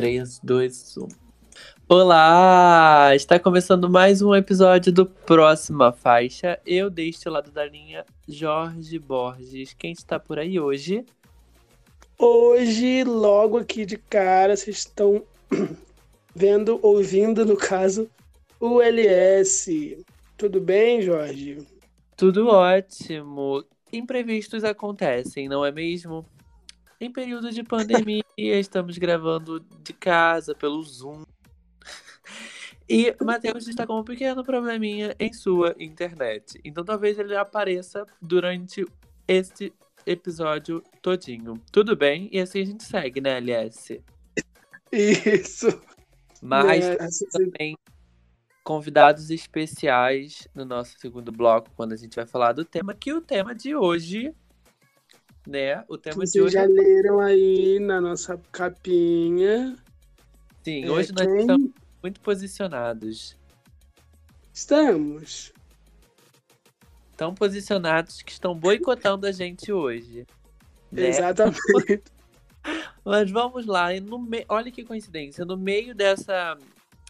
3, 2, 1. Olá! Está começando mais um episódio do Próxima Faixa. Eu, deste lado da linha, Jorge Borges. Quem está por aí hoje? Hoje, logo aqui de cara, vocês estão vendo, ouvindo, no caso, o LS. Tudo bem, Jorge? Tudo ótimo. Imprevistos acontecem, não é mesmo? Em período de pandemia, estamos gravando de casa, pelo Zoom. E Matheus está com um pequeno probleminha em sua internet. Então talvez ele apareça durante este episódio todinho. Tudo bem? E assim a gente segue, né, LS? Isso. Mas É, também convidados especiais no nosso segundo bloco, quando a gente vai falar do tema, que o tema de hoje, né? O tema de Vocês hoje já leram aí na nossa capinha. Sim, É, hoje nós quem- estamos muito posicionados. Estamos. Tão posicionados que estão boicotando a gente hoje. Né? Exatamente. Mas vamos lá. e no me... Olha que coincidência. No meio dessa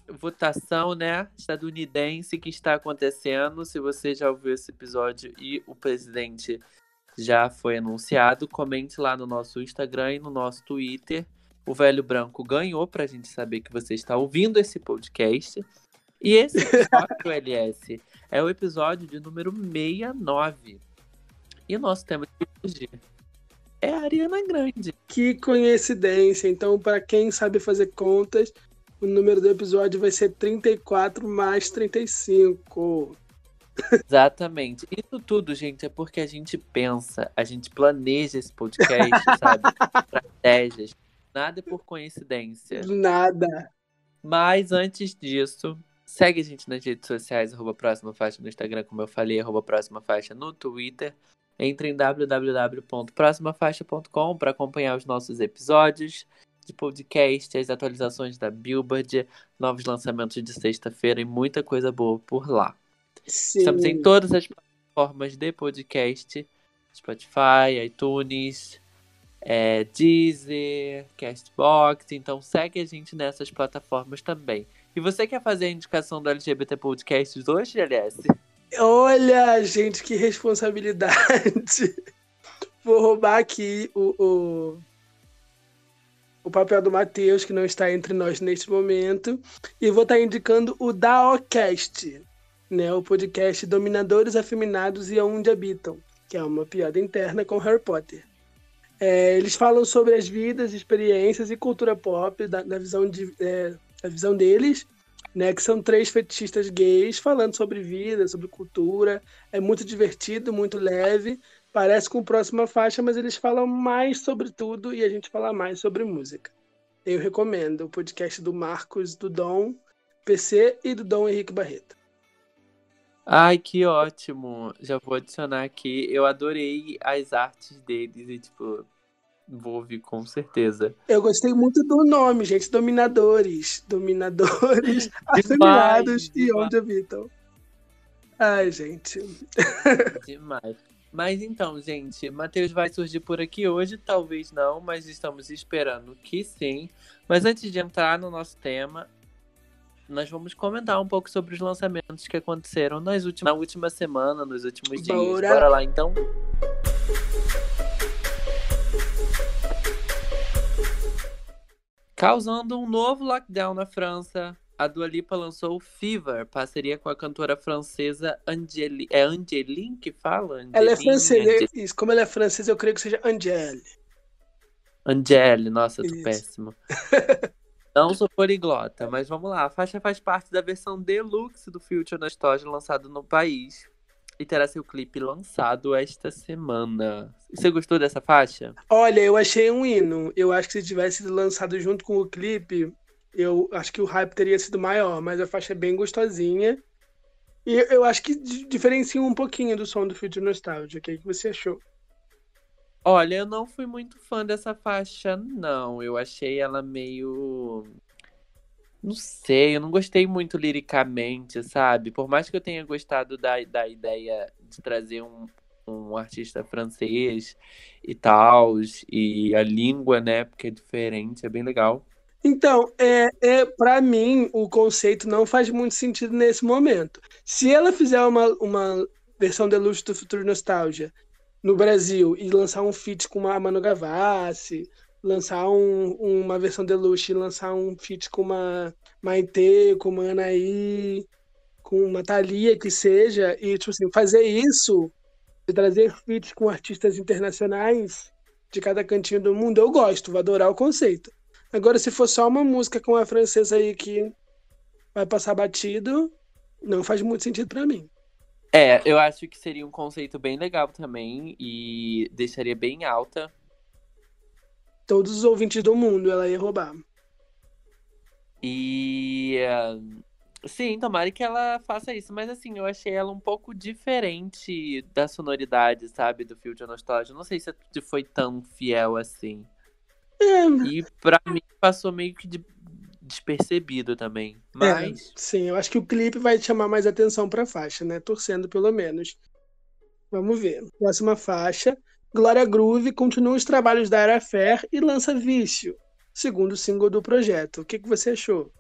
votação né, estadunidense que está acontecendo, se você já ouviu esse episódio e o presidente já foi anunciado, comente lá no nosso Instagram e no nosso Twitter. O Velho Branco ganhou para a gente saber que você está ouvindo esse podcast. E esse episódio, LS, é o episódio de número 69. E o nosso tema de hoje é a Ariana Grande. que coincidência. Então, para quem sabe fazer contas, o número do episódio vai ser 34 mais 35. Exatamente. Isso tudo, gente, é porque a gente pensa, a gente planeja esse podcast, sabe? Estratégias. Nada é por coincidência. Nada. Mas antes disso, segue a gente nas redes sociais, arroba próxima faixa no Instagram, como eu falei, arroba próxima faixa no Twitter. Entre em www.proximafaixa.com para acompanhar os nossos episódios de podcast, as atualizações da Billboard, novos lançamentos de sexta-feira e muita coisa boa por lá. Sim. Estamos em todas as plataformas de podcast: Spotify, iTunes, é, Deezer, Castbox. Então segue a gente nessas plataformas também. E você quer fazer a indicação do LGBT Podcasts hoje, LS? Olha, gente, que responsabilidade. Vou roubar aqui o, o, o papel do Matheus, que não está entre nós neste momento, e vou estar indicando o Daocast, né, o podcast Dominadores Afeminados e Aonde Habitam, que é uma piada interna com Harry Potter. É, eles falam sobre as vidas, experiências e cultura pop, da, da visão, de, é, da visão deles, né, que são três fetichistas gays falando sobre vida, sobre cultura. É muito divertido, muito leve. Parece com próxima faixa, mas eles falam mais sobre tudo e a gente fala mais sobre música. Eu recomendo o podcast do Marcos, do Dom PC e do Dom Henrique Barreto. Ai, que ótimo! Já vou adicionar aqui. Eu adorei as artes deles e, tipo, vou ouvir com certeza. Eu gostei muito do nome, gente. Dominadores. Dominadores, afeminados e onde habitam. Ai, gente. Demais. Mas então, gente, Matheus vai surgir por aqui hoje, talvez não, mas estamos esperando que sim. Mas antes de entrar no nosso tema, nós vamos comentar um pouco sobre os lançamentos que aconteceram nas últimas, na última semana, nos últimos dias. Bora. Bora lá então? Causando um novo lockdown na França, a Dua Lipa lançou Fever, parceria com a cantora francesa Angeli... É Angeline que fala? Ela é Angeline, francesa. Isso, como ela é francesa, eu creio que seja Angèle. Angele, nossa, eu tô Isso. péssimo. Não sou poliglota, mas vamos lá. A faixa faz parte da versão deluxe do Future Nostalgia lançado no país. E terá seu clipe lançado esta semana. Você gostou dessa faixa? Olha, eu achei um hino. Eu acho que se tivesse sido lançado junto com o clipe, eu acho que o hype teria sido maior, mas a faixa é bem gostosinha. E eu acho que di- diferencia um pouquinho do som do Future Nostalgia. O que, que você achou? Olha, eu não fui muito fã dessa faixa, não. Eu achei ela meio. Não sei, eu não gostei muito liricamente, sabe? Por mais que eu tenha gostado da, da ideia de trazer um, um artista francês e tal, e a língua, né? Porque é diferente, é bem legal. Então, é, é para mim, o conceito não faz muito sentido nesse momento. Se ela fizer uma, uma versão deluxe do Futuro Nostalgia no Brasil e lançar um feat com uma Manu Gavassi, lançar um, uma versão deluxe lançar um feat com uma Maite, com uma Anaí, com uma Thalia, que seja, e tipo assim, fazer isso, trazer feats com artistas internacionais de cada cantinho do mundo, eu gosto, vou adorar o conceito. Agora, se for só uma música com a francesa aí que vai passar batido, não faz muito sentido para mim. É, eu acho que seria um conceito bem legal também e deixaria bem alta. Todos os ouvintes do mundo ela ia roubar. E. Uh, sim, tomara que ela faça isso. Mas assim, eu achei ela um pouco diferente da sonoridade, sabe? Do Future Nostalgia. Não sei se foi tão fiel assim. É. E pra mim passou meio que de, despercebido também. É, mas. É, sim, eu acho que o clipe vai chamar mais atenção pra faixa, né? Torcendo pelo menos. Vamos ver. Próxima faixa. Glória Groove continua os trabalhos da Era Fair e lança Vício, segundo single do projeto. O que, que você achou?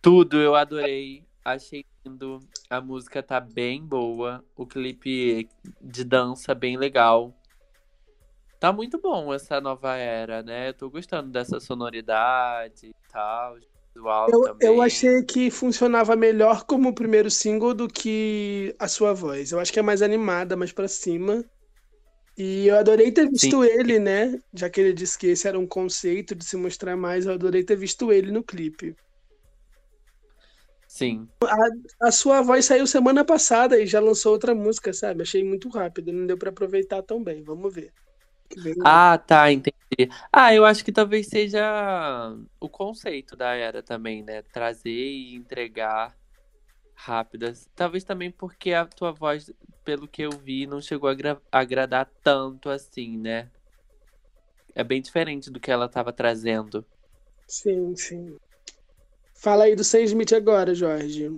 Tudo, eu adorei. Achei lindo. A música tá bem boa. O clipe de dança bem legal. Tá muito bom essa nova era, né? Eu tô gostando dessa sonoridade e tal, visual eu, também. Eu achei que funcionava melhor como o primeiro single do que a sua voz. Eu acho que é mais animada, mais pra cima. E eu adorei ter visto Sim. ele, né? Já que ele disse que esse era um conceito de se mostrar mais, eu adorei ter visto ele no clipe. Sim. A, a sua voz saiu semana passada e já lançou outra música, sabe? Achei muito rápido, não deu para aproveitar tão bem. Vamos ver. Ah, tá, entendi. Ah, eu acho que talvez seja o conceito da era também, né? Trazer e entregar rápidas. Talvez também porque a tua voz, pelo que eu vi, não chegou a agradar tanto assim, né? É bem diferente do que ela estava trazendo. Sim, sim. Fala aí do Sam Smith agora, Jorge.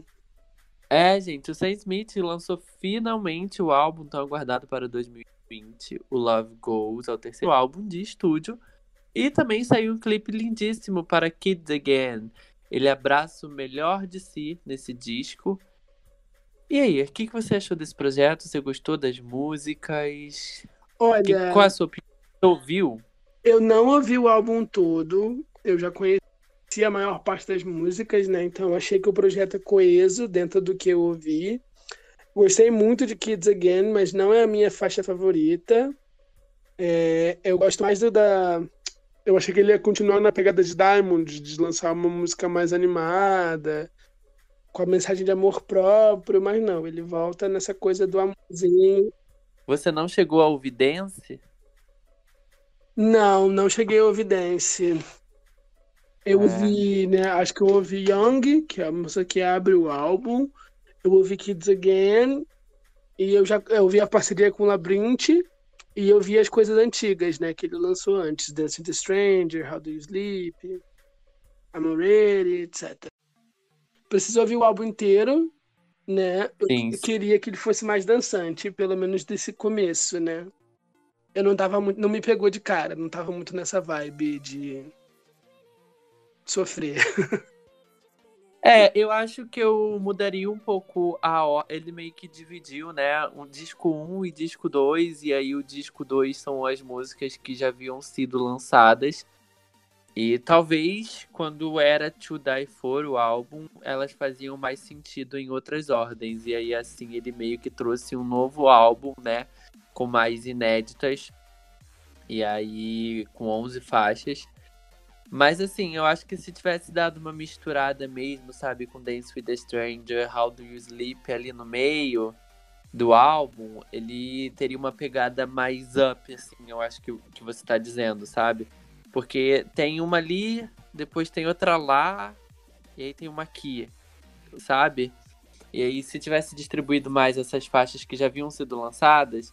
É, gente, o Sam Smith lançou finalmente o álbum tão aguardado para 2020 2020, o Love Goes, é o terceiro álbum de estúdio. E também saiu um clipe lindíssimo para Kids Again. Ele abraça o melhor de si nesse disco. E aí, o que, você achou desse projeto? Você gostou das músicas? Olha. Que, qual é a sua opinião? Você ouviu? Eu não ouvi o álbum todo. Eu já conheci a maior parte das músicas, né? Então achei que o projeto é coeso dentro do que eu ouvi. Gostei muito de Kids Again, mas não é a minha faixa favorita. É, eu gosto mais do da. Eu achei que ele ia continuar na pegada de Diamond, de lançar uma música mais animada, com a mensagem de amor próprio, mas não, ele volta nessa coisa do amorzinho. Você não chegou a ouvir Dance? Não, não cheguei a ouvir Dance. Eu é. ouvi, né? Acho que eu ouvi Young, que é a música que abre o álbum eu ouvi Kids Again e eu já eu ouvi a parceria com o Labyrinth e eu vi as coisas antigas, né, que ele lançou antes, Dancing the Stranger, How Do You Sleep, I'm Ready, etc. Preciso ouvir o álbum inteiro, né? Eu Sim. queria que ele fosse mais dançante, pelo menos desse começo, né? Eu não tava muito, não me pegou de cara, não tava muito nessa vibe de sofrer. É, eu acho que eu mudaria um pouco a ele meio que dividiu, né, um disco 1 e disco 2 e aí o disco 2 são as músicas que já haviam sido lançadas. E talvez quando era To Die For o álbum, elas faziam mais sentido em outras ordens e aí assim ele meio que trouxe um novo álbum, né, com mais inéditas. E aí com 11 faixas. Mas assim, eu acho que se tivesse dado uma misturada mesmo, sabe, com Dance with the Stranger, How Do You Sleep ali no meio do álbum, ele teria uma pegada mais up, assim, eu acho que, que você tá dizendo, sabe? Porque tem uma ali, depois tem outra lá, e aí tem uma aqui, sabe? E aí, se tivesse distribuído mais essas faixas que já haviam sido lançadas,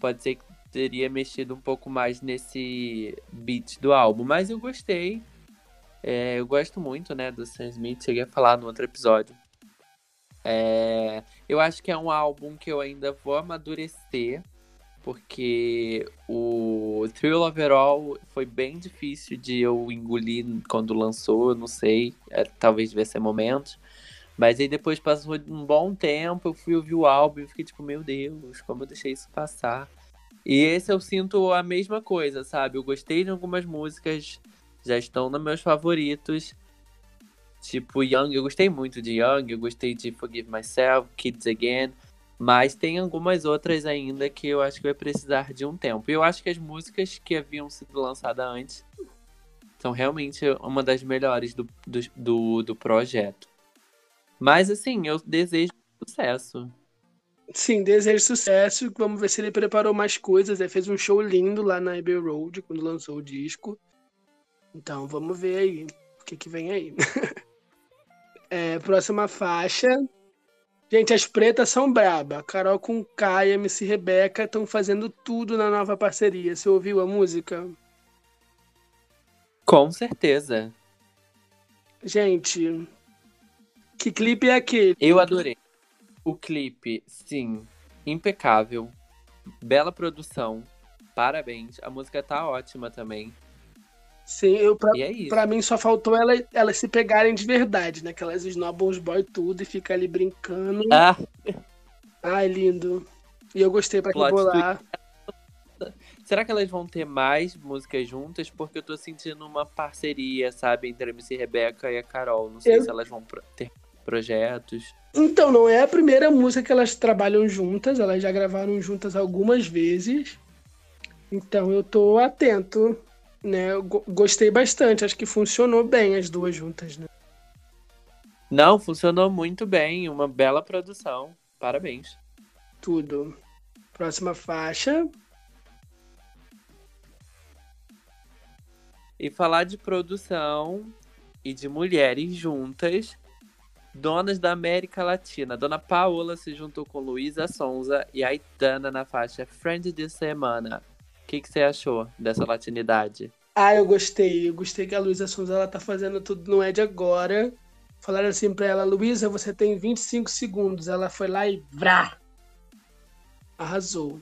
pode ser que teria mexido um pouco mais nesse beat do álbum. Mas eu gostei. É, eu gosto muito, né, do Sam Smith. Cheguei a falar no outro episódio. É, eu acho que é um álbum que eu ainda vou amadurecer. porque o Thrill Overall foi bem difícil de eu engolir quando lançou, não sei, é, talvez devesse ser momentos. Mas aí depois passou um bom tempo, eu fui ouvir o álbum e fiquei tipo, meu Deus, como eu deixei isso passar. E esse eu sinto a mesma coisa, sabe? Eu gostei de algumas músicas, já estão nos meus favoritos. Tipo, Young, eu gostei muito de Young, eu gostei de Forgive Myself, Kids Again. Mas tem algumas outras ainda que eu acho que vai precisar de um tempo. E eu acho que as músicas que haviam sido lançadas antes são realmente uma das melhores do, do, do, do projeto. Mas assim, eu desejo sucesso. Sim, desejo sucesso. Vamos ver se ele preparou mais coisas. Ele fez um show lindo lá na Abbey Road quando lançou o disco. Então vamos ver aí o que, que vem aí. é, próxima faixa. Gente, as pretas são braba. Carol com Kai, MC Rebeca estão fazendo tudo na nova parceria. Você ouviu a música? Com certeza. Gente, que clipe é aquele? Eu adorei. O clipe, sim, impecável. Bela produção. Parabéns. A música tá ótima também. Sim, eu, pra, é pra mim só faltou ela, elas se pegarem de verdade, né? Que elas esnobam os boy tudo e fica ali brincando. Ah. Ai, lindo. E eu gostei pra que lá. Será que elas vão ter mais músicas juntas? Porque eu tô sentindo uma parceria, sabe, entre a MC Rebeca e a Carol. Não sei eu... se elas vão ter projetos. Então, não é a primeira música que elas trabalham juntas, elas já gravaram juntas algumas vezes. Então eu tô atento né? Eu gostei bastante, acho que funcionou bem as duas juntas, né? Não, funcionou muito bem, uma bela produção. Parabéns. Tudo. Próxima faixa. E falar de produção e de mulheres juntas, donas da América Latina. Dona Paola se juntou com Luísa Sonza e Aitana na faixa Friend de Semana que, que você achou dessa latinidade? Ah, eu gostei. Eu gostei que a Luísa Sonza ela tá fazendo tudo no Ed agora. Falaram assim pra ela, Luísa, você tem 25 segundos. Ela foi lá e vrá! Arrasou.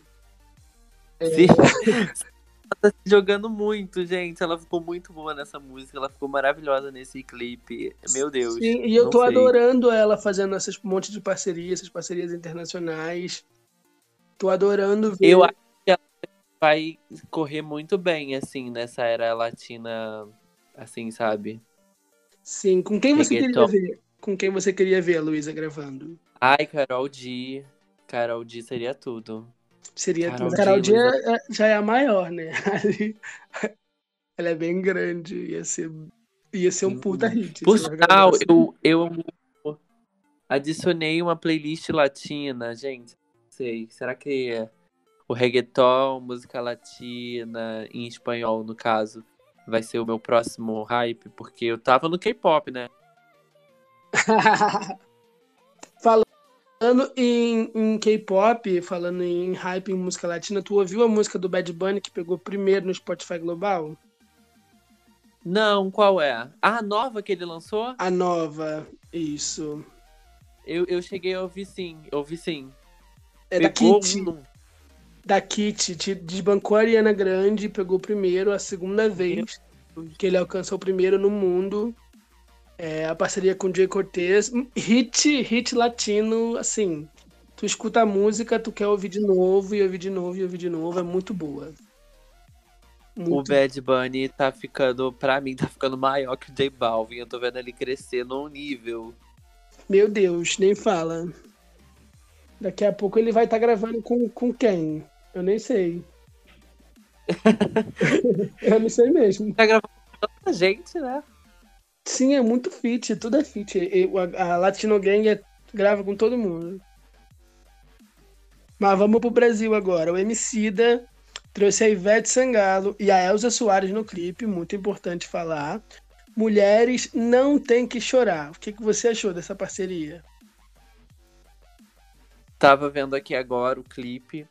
É... ela tá se jogando muito, gente. Ela ficou muito boa nessa música. Ela ficou maravilhosa nesse clipe. Meu Deus. Sim, e eu tô sei. adorando ela fazendo essas monte de parcerias, essas parcerias internacionais. Tô adorando ver. Eu acho vai correr muito bem, assim, nessa era latina, assim, sabe? Sim, com quem você Reggaeton. queria ver? Com quem você queria ver a Luísa gravando? Ai, Carol D. Carol D seria tudo. Seria Carol. Carol D, é, é, já é a maior, né? Ela é bem grande, ia ser, ia ser um puta uhum. hit. Por sinal, eu, eu adicionei uma playlist latina, gente. Não sei, será que é o reggaeton, música latina, em espanhol, no caso, vai ser o meu próximo hype, porque eu tava no K-pop, né? falando em, em K-pop, falando em hype em música latina, tu ouviu a música do Bad Bunny que pegou primeiro no Spotify Global? Não, qual é? A nova que ele lançou? A nova, isso. Eu, eu cheguei a ouvir sim, ouvi sim. É Pegou da Kitty. Um, da Kit desbancou a Ariana Grande, pegou primeiro, a segunda vez que ele alcançou o primeiro no mundo. É, a parceria com Jay Cortez. Hit, hit latino, assim. Tu escuta a música, tu quer ouvir de novo, e ouvir de novo, e ouvir de novo. É muito boa. Muito... O Bad Bunny tá ficando, pra mim, tá ficando maior que o J Balvin. Eu tô vendo ele crescer num nível. Meu Deus, nem fala. Daqui a pouco ele vai estar tá gravando com, com quem? Eu nem sei. eu não sei mesmo. Tá gravando com tanta gente, né? Sim, é muito fit, tudo é fit. A Latino Gang é, grava com todo mundo. Mas vamos pro Brasil agora. O Emicida trouxe a Ivete Sangalo e a Elza Soares no clipe, muito importante falar. Mulheres não tem que chorar. O que, que você achou dessa parceria? Tava vendo aqui agora o clipe.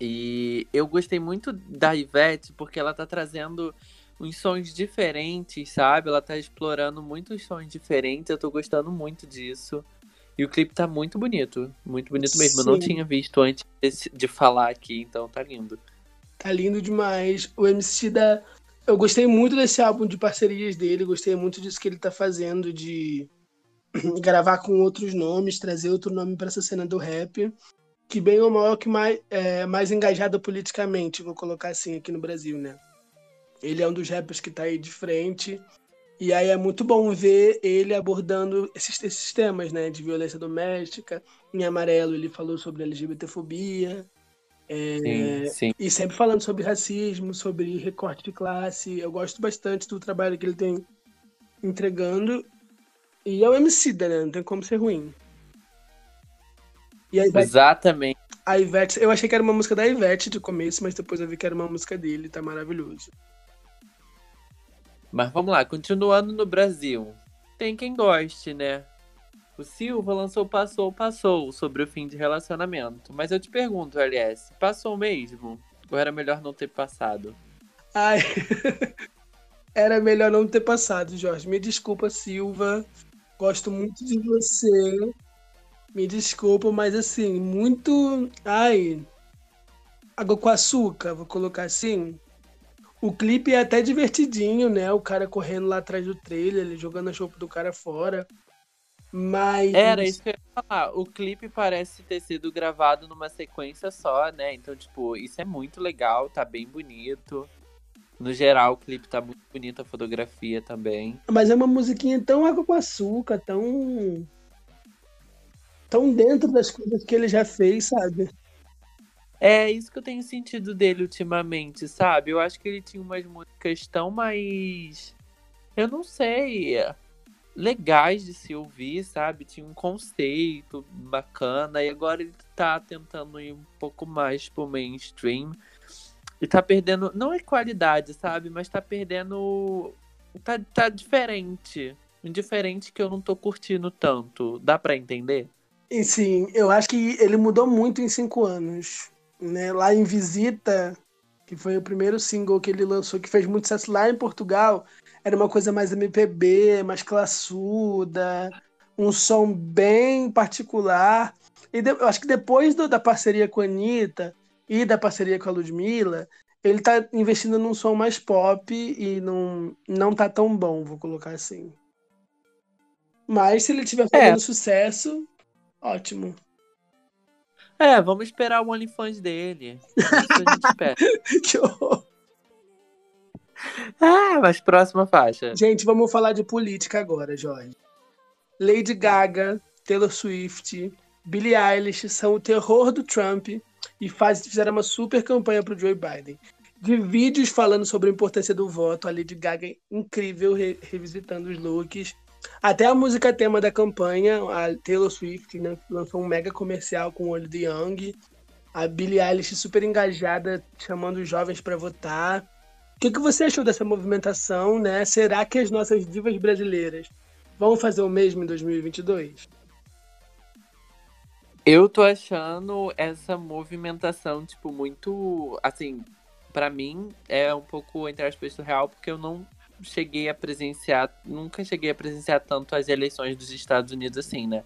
E eu gostei muito da Ivete porque ela tá trazendo uns sons diferentes, sabe? Ela tá explorando muitos sons diferentes. Eu tô gostando muito disso. E o clipe tá muito bonito, muito bonito mesmo. Sim. Eu não tinha visto antes de falar aqui, então tá lindo. Tá lindo demais. O MC da. Eu gostei muito desse álbum de parcerias dele, gostei muito disso que ele tá fazendo, de gravar com outros nomes, trazer outro nome para essa cena do rap, que bem ou mal é que mais, é, mais engajado politicamente, vou colocar assim aqui no Brasil, né? Ele é um dos rappers que tá aí de frente. E aí é muito bom ver ele abordando esses, esses temas, né? De violência doméstica. Em amarelo ele falou sobre LGBTfobia. É, sim, sim. E sempre falando sobre racismo, sobre recorte de classe. Eu gosto bastante do trabalho que ele tem entregando. E é o MC, né? Não tem como ser ruim. E Ivete, Exatamente. A Ivete, eu achei que era uma música da Ivete de começo, mas depois eu vi que era uma música dele, tá maravilhoso. Mas vamos lá, continuando no Brasil. Tem quem goste, né? O Silva lançou Passou, Passou sobre o fim de relacionamento. Mas eu te pergunto, LS, passou mesmo? Ou era melhor não ter passado? Ai, era melhor não ter passado, Jorge. Me desculpa, Silva. Gosto muito de você. Me desculpa, mas assim, muito. Ai. Água com açúcar, vou colocar assim. O clipe é até divertidinho, né? O cara correndo lá atrás do trailer, ele jogando a chope do cara fora. Mas. Era isso que eu ia falar. O clipe parece ter sido gravado numa sequência só, né? Então, tipo, isso é muito legal, tá bem bonito. No geral, o clipe tá muito bonito, a fotografia também. Mas é uma musiquinha tão água com açúcar, tão. tão dentro das coisas que ele já fez, sabe? É isso que eu tenho sentido dele ultimamente, sabe? Eu acho que ele tinha umas músicas tão mais. Eu não sei. Legais de se ouvir, sabe? Tinha um conceito bacana. E agora ele tá tentando ir um pouco mais pro mainstream. E tá perdendo. Não é qualidade, sabe? Mas tá perdendo. Tá, tá diferente. Diferente que eu não tô curtindo tanto. Dá para entender? E sim, eu acho que ele mudou muito em cinco anos né, lá em Visita, que foi o primeiro single que ele lançou, que fez muito sucesso lá em Portugal, era uma coisa mais MPB, mais classuda, um som bem particular. E de, eu acho que depois do, da parceria com a Anitta e da parceria com a Ludmilla, ele tá investindo num som mais pop e não, não tá tão bom, vou colocar assim. Mas se ele tiver fazendo é. sucesso, ótimo. É, vamos esperar o OnlyFans dele. Isso a gente espera. que horror. Ah, mas próxima faixa. Gente, vamos falar de política agora, Jorge. Lady Gaga, Taylor Swift, Billie Eilish são o terror do Trump e faz, fizeram uma super campanha pro Joe Biden. De vídeos falando sobre a importância do voto, a Lady Gaga é incrível re revisitando os looks até a música tema da campanha, a Taylor Swift né, lançou um mega comercial com o olho de Young. A Billie Eilish super engajada, chamando os jovens para votar. O que, que você achou dessa movimentação, né? Será que as nossas divas brasileiras vão fazer o mesmo em 2022? Eu tô achando essa movimentação, tipo, muito. Assim, para mim é um pouco, entre aspas, surreal, porque eu não cheguei a presenciar, nunca cheguei a presenciar tanto as eleições dos Estados Unidos assim, né?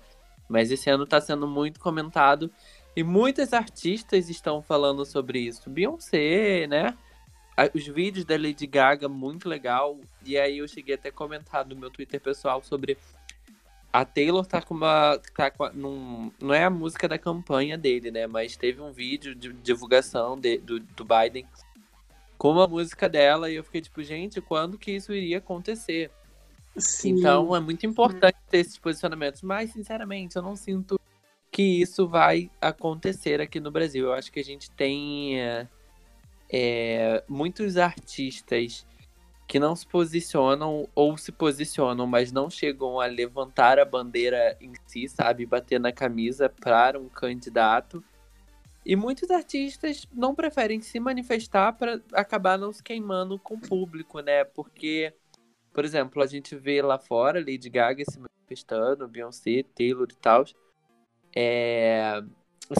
Mas esse ano tá sendo muito comentado e muitos artistas estão falando sobre isso. Beyoncé, né? Os vídeos da Lady Gaga, muito legal. E aí eu cheguei até a comentar no meu Twitter pessoal sobre a Taylor tá com uma. Tá com, num, não é a música da campanha dele, né? Mas teve um vídeo de divulgação de, do, do Biden com a música dela e eu fiquei tipo, gente, quando que isso iria acontecer? Sim. Então é muito importante ter esses posicionamentos, mas sinceramente eu não sinto que isso vai acontecer aqui no Brasil. Eu acho que a gente tem é, é, muitos artistas que não se posicionam ou se posicionam, mas não chegam a levantar a bandeira em si, sabe, bater na camisa para um candidato. E muitos artistas não preferem se manifestar para acabar não se queimando com o público, né? Porque, por exemplo, a gente vê lá fora Lady Gaga se manifestando, Beyoncé, Taylor e tal. É...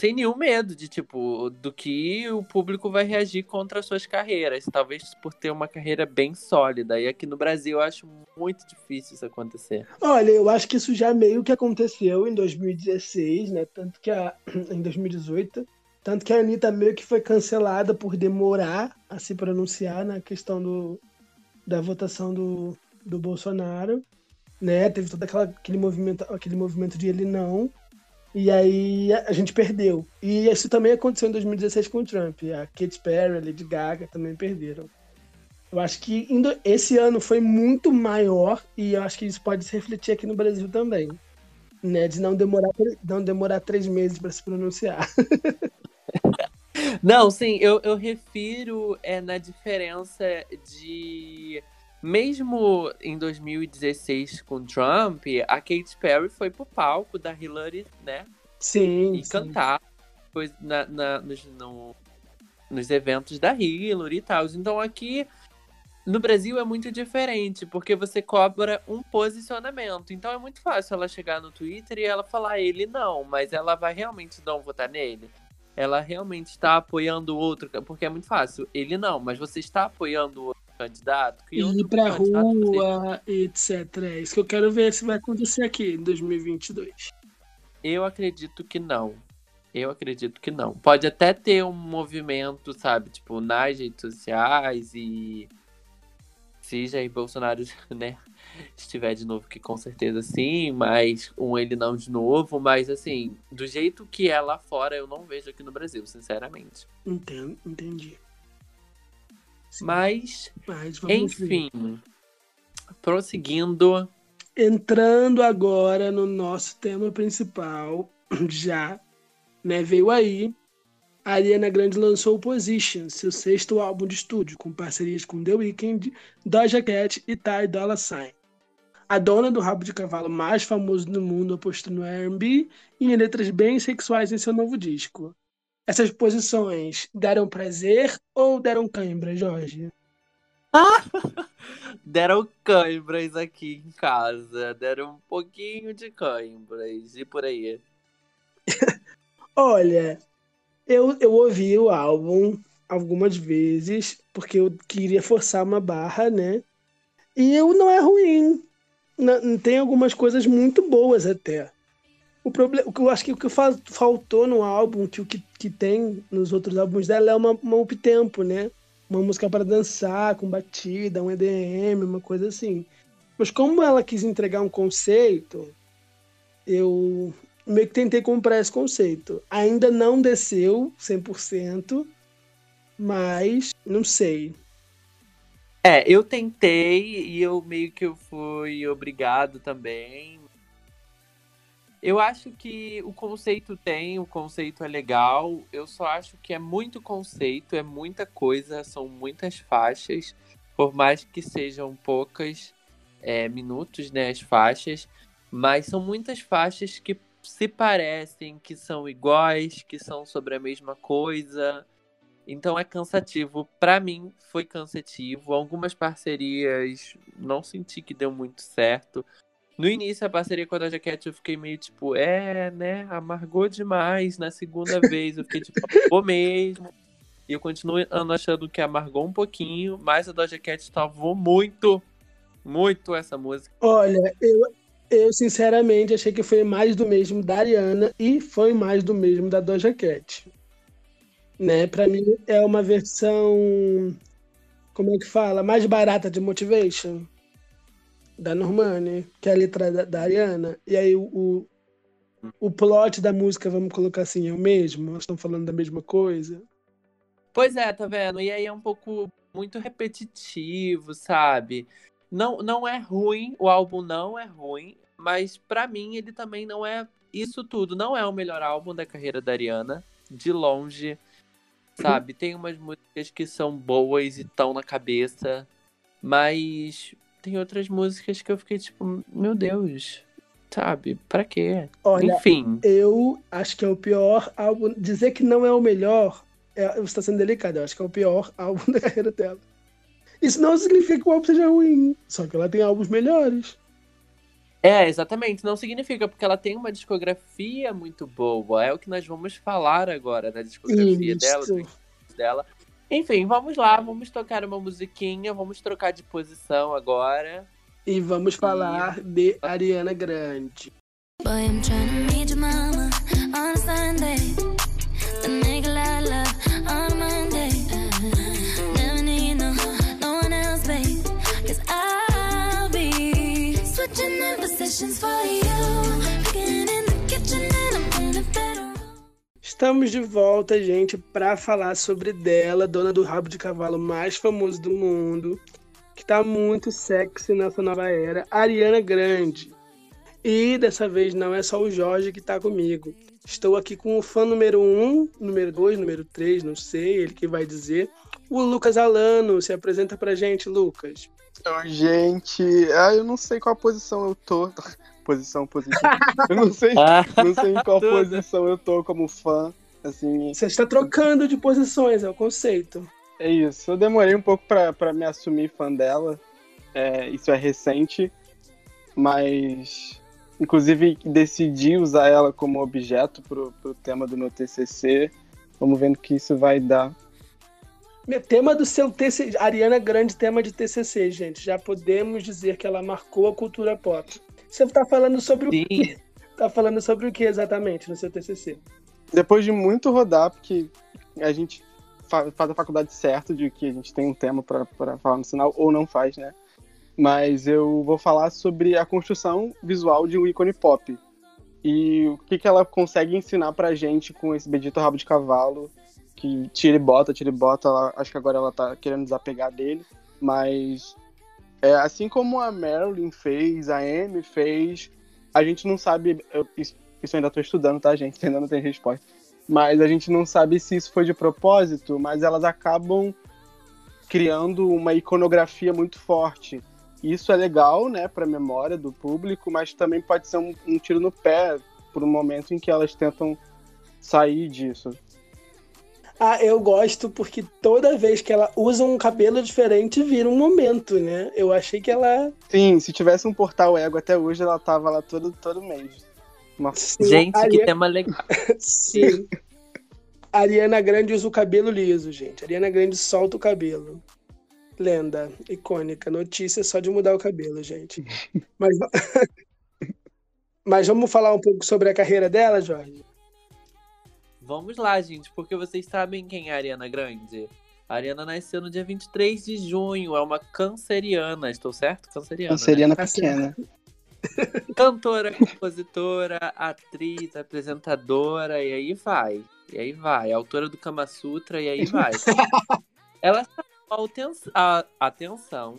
sem nenhum medo de, tipo, do que o público vai reagir contra as suas carreiras. Talvez por ter uma carreira bem sólida. E aqui no Brasil eu acho muito difícil isso acontecer. Olha, eu acho que isso já meio que aconteceu em 2016, né? Tanto que a, em 2018. Tanto que a Anitta meio que foi cancelada por demorar a se pronunciar na questão do, da votação do, do Bolsonaro. Né? Teve todo aquela, aquele, movimento, aquele movimento de ele não. E aí a gente perdeu. E isso também aconteceu em 2016 com o Trump. A Katy Perry, a Lady Gaga também perderam. Eu acho que esse ano foi muito maior e eu acho que isso pode se refletir aqui no Brasil também. Né, de não demorar, não demorar três meses para se pronunciar. Não, sim, eu, eu refiro é, na diferença de. Mesmo em 2016 com Trump, a Katy Perry foi pro palco da Hillary, né? Sim. E sim. cantar foi na, na, nos, no, nos eventos da Hillary e tal. Então aqui no Brasil é muito diferente, porque você cobra um posicionamento. Então é muito fácil ela chegar no Twitter e ela falar ele não, mas ela vai realmente não votar nele ela realmente está apoiando o outro, porque é muito fácil. Ele não, mas você está apoiando o outro candidato. Que ir pra rua, etc. É isso que eu quero ver se vai acontecer aqui em 2022. Eu acredito que não. Eu acredito que não. Pode até ter um movimento, sabe, tipo, nas redes sociais e se Jair Bolsonaro, né, estiver de novo, que com certeza sim, mas um ele não de novo, mas assim, do jeito que é lá fora, eu não vejo aqui no Brasil, sinceramente. Entendo, entendi. Sim. Mas, mas enfim, ver. prosseguindo. Entrando agora no nosso tema principal, já, né, veio aí a Ariana Grande lançou Position, seu sexto álbum de estúdio, com parcerias com The Weeknd, Doja Cat e Ty Dolla Sign. A dona do rabo de cavalo mais famoso do mundo apostou no R&B e em letras bem sexuais em seu novo disco. Essas posições deram prazer ou deram cãibra, Jorge? deram cãibras aqui em casa. Deram um pouquinho de cãibras. E por aí? Olha, eu, eu ouvi o álbum algumas vezes, porque eu queria forçar uma barra, né? E eu não é ruim. Não, tem algumas coisas muito boas até. O problema, eu acho que o que faltou no álbum, que o que, que tem nos outros álbuns dela é uma, uma up-tempo, né? Uma música para dançar, com batida, um EDM, uma coisa assim. Mas como ela quis entregar um conceito, eu meio que tentei comprar esse conceito. Ainda não desceu 100%, mas não sei. É, eu tentei e eu meio que eu fui obrigado também. Eu acho que o conceito tem, o conceito é legal. Eu só acho que é muito conceito, é muita coisa, são muitas faixas, por mais que sejam poucas é, minutos, né, as faixas, mas são muitas faixas que se parecem, que são iguais, que são sobre a mesma coisa. Então é cansativo. Para mim foi cansativo. Algumas parcerias não senti que deu muito certo. No início, a parceria com a Doja Cat, eu fiquei meio tipo, é, né, amargou demais. Na segunda vez, eu fiquei tipo, amargou mesmo. E eu continuo achando que amargou um pouquinho, mas a Doja Cat salvou muito, muito essa música. Olha, eu, eu, sinceramente, achei que foi mais do mesmo da Ariana e foi mais do mesmo da Doja Cat. Né? Pra mim, é uma versão. Como é que fala? Mais barata de Motivation. Da Normani, que é a letra da, da Ariana. E aí, o, o, plot da música, vamos colocar assim, é o mesmo? Nós estamos falando da mesma coisa? Pois é, tá vendo? E aí é um pouco muito repetitivo, sabe? Não, não é ruim, o álbum não é ruim, mas para mim ele também não é isso tudo. Não é o melhor álbum da carreira da Ariana, de longe, sabe? Tem umas músicas que são boas e estão na cabeça, mas tem outras músicas que eu fiquei tipo, meu Deus, sabe? Pra quê? Olha, Enfim. Eu acho que é o pior álbum. Dizer que não é o melhor, é, você tá sendo delicado, eu acho que é o pior álbum da carreira dela. Isso não significa que o álbum seja ruim, só que ela tem álbuns melhores. É, exatamente. Não significa, porque ela tem uma discografia muito boa. É o que nós vamos falar agora da discografia Isso. dela, do dela. Enfim, vamos lá, vamos tocar uma musiquinha, vamos trocar de posição agora. E vamos falar de Ariana Grande. Boy, I'm Estamos de volta, gente, para falar sobre dela, dona do rabo de cavalo mais famoso do mundo, que tá muito sexy nessa nova era, Ariana Grande. E dessa vez não é só o Jorge que tá comigo. Estou aqui com o fã número 1, número 2, número 3, não sei, ele que vai dizer. O Lucas Alano, se apresenta pra gente, Lucas. Então, gente, ah, eu não sei qual posição eu tô. Posição positiva. Eu não sei, Ah, não sei em qual posição eu tô como fã. Assim, Você está trocando de posições, é o conceito. é isso. Eu demorei um pouco pra, pra me assumir fã dela. É, isso é recente. Mas, inclusive, decidi usar ela como objeto pro, pro tema do meu TCC. Vamos vendo o que isso vai dar. Meu tema do seu TCC, Ariana Grande, tema de TCC, gente. Já podemos dizer que ela marcou a cultura pop. Você tá falando sobre o sim. tá falando sobre o que exatamente no seu TCC? Depois de muito rodar, porque a gente fa- faz a faculdade certo de que a gente tem um tema pra pra falar no sinal, ou não faz, né? Mas eu vou falar sobre a construção visual de um ícone pop. E o que, que ela consegue ensinar pra gente com esse bendito rabo de cavalo, que tira e bota, tira e bota, ela- acho que agora ela tá querendo desapegar dele, mas é, assim como a Marilyn fez, a Amy fez, a gente não sabe, eu- isso, isso eu ainda tô estudando, tá, gente? Ainda não tem resposta. Mas a gente não sabe se isso foi de propósito, mas elas acabam criando uma iconografia muito forte. Isso é legal, né, para a memória do público, mas também pode ser um, um tiro no pé por um momento em que elas tentam sair disso. Ah, eu gosto porque toda vez que ela usa um cabelo diferente vira um momento, né? Eu achei que ela. Sim, se tivesse um portal ego até hoje, ela tava lá todo, todo mês. Uma- Gente, que tema legal. Sim. Ariana Grande usa o cabelo liso, gente. Ariana Grande solta o cabelo. Lenda, icônica. Notícia só de mudar o cabelo, gente. Mas, Mas vamos falar um pouco sobre a carreira dela, Jorge? Vamos lá, gente, porque vocês sabem quem é a Ariana Grande? A Ariana nasceu no dia 23 de junho, é uma canceriana, estou certo? Canceriana. né? Canceriana Tá pequena. Cantora, compositora, atriz, apresentadora, e aí vai. E aí vai. Autora do Kama Sutra, e aí vai. Ela chamou a aten- a atenção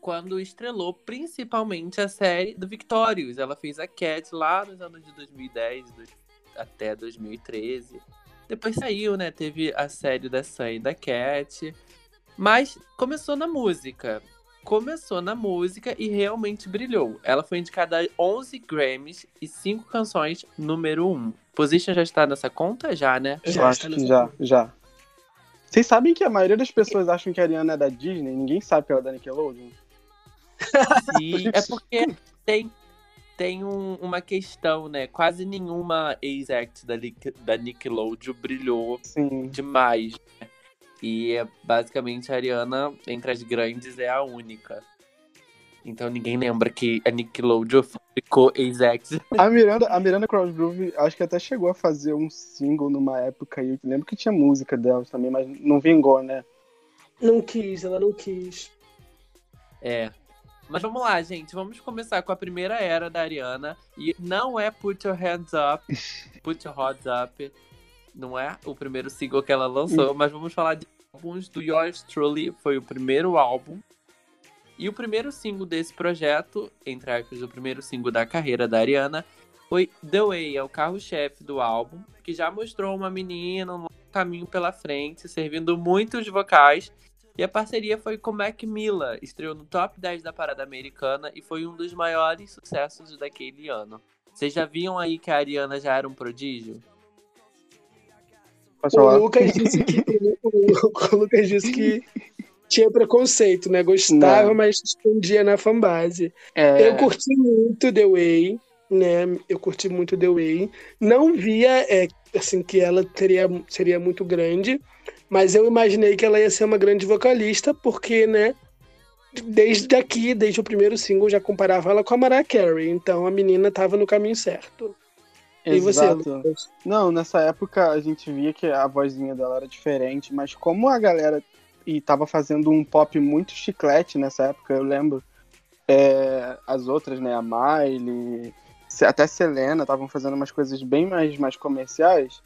quando estrelou principalmente a série do Victorious. Ela fez a Cat lá nos anos de 2010 do- até 2013. Depois saiu, né? Teve a série da Sam e da Cat. Mas começou na música começou na música e realmente brilhou. Ela foi indicada a 11 Grammys e 5 canções número 1. Position já está nessa conta? Já, né? Eu Já acho que já, conta. já. Vocês sabem que a maioria das pessoas acham que a Ariana é da Disney? Ninguém sabe que ela é da Nickelodeon? Sim, é porque tem, tem um- uma questão, né? Quase nenhuma ex-act da, Nick- da Nickelodeon brilhou Sim. demais. né? E é, basicamente a Ariana, entre as grandes, é a única. Então ninguém lembra que a Nickelodeon ficou ex-act. A Miranda, a Miranda Crossgrove, acho que até chegou a fazer um single numa época aí. Eu lembro que tinha música dela também, mas não vingou, né? Não quis, ela não quis. É. Mas vamos lá, gente. Vamos começar com a primeira era da Ariana. E não é Put Your Hands Up, Put Your Hands Up. Não é o primeiro single que ela lançou, mas vamos falar de álbuns do Yours Truly. Foi o primeiro álbum. E o primeiro single desse projeto, entre aspas, o primeiro single da carreira da Ariana, foi The Way, é o carro-chefe do álbum, que já mostrou uma menina, um caminho pela frente, servindo muitos vocais e a parceria foi com Mac Miller, estreou no top 10 da parada americana e foi um dos maiores sucessos daquele ano. Vocês já viam aí que a Ariana já era um prodígio? O? Lucas disse que. o Lucas disse que tinha preconceito, né? Gostava, Não. mas escondia na fanbase. É, Eu curti muito The Way, né? Eu curti muito The Way. Não via, é, assim, que ela teria, seria muito grande, mas eu imaginei que ela ia ser uma grande vocalista, porque, né? Desde aqui, desde o primeiro single, já comparava ela com a Mariah Carey. Então a menina tava no caminho certo. E você, exato. Lucas? Não, nessa época a gente via que a vozinha dela era diferente, mas como a galera e tava fazendo um pop muito chiclete nessa época, eu lembro. é, as outras, né, a Miley, até Selena, estavam fazendo umas coisas bem mais, mais comerciais.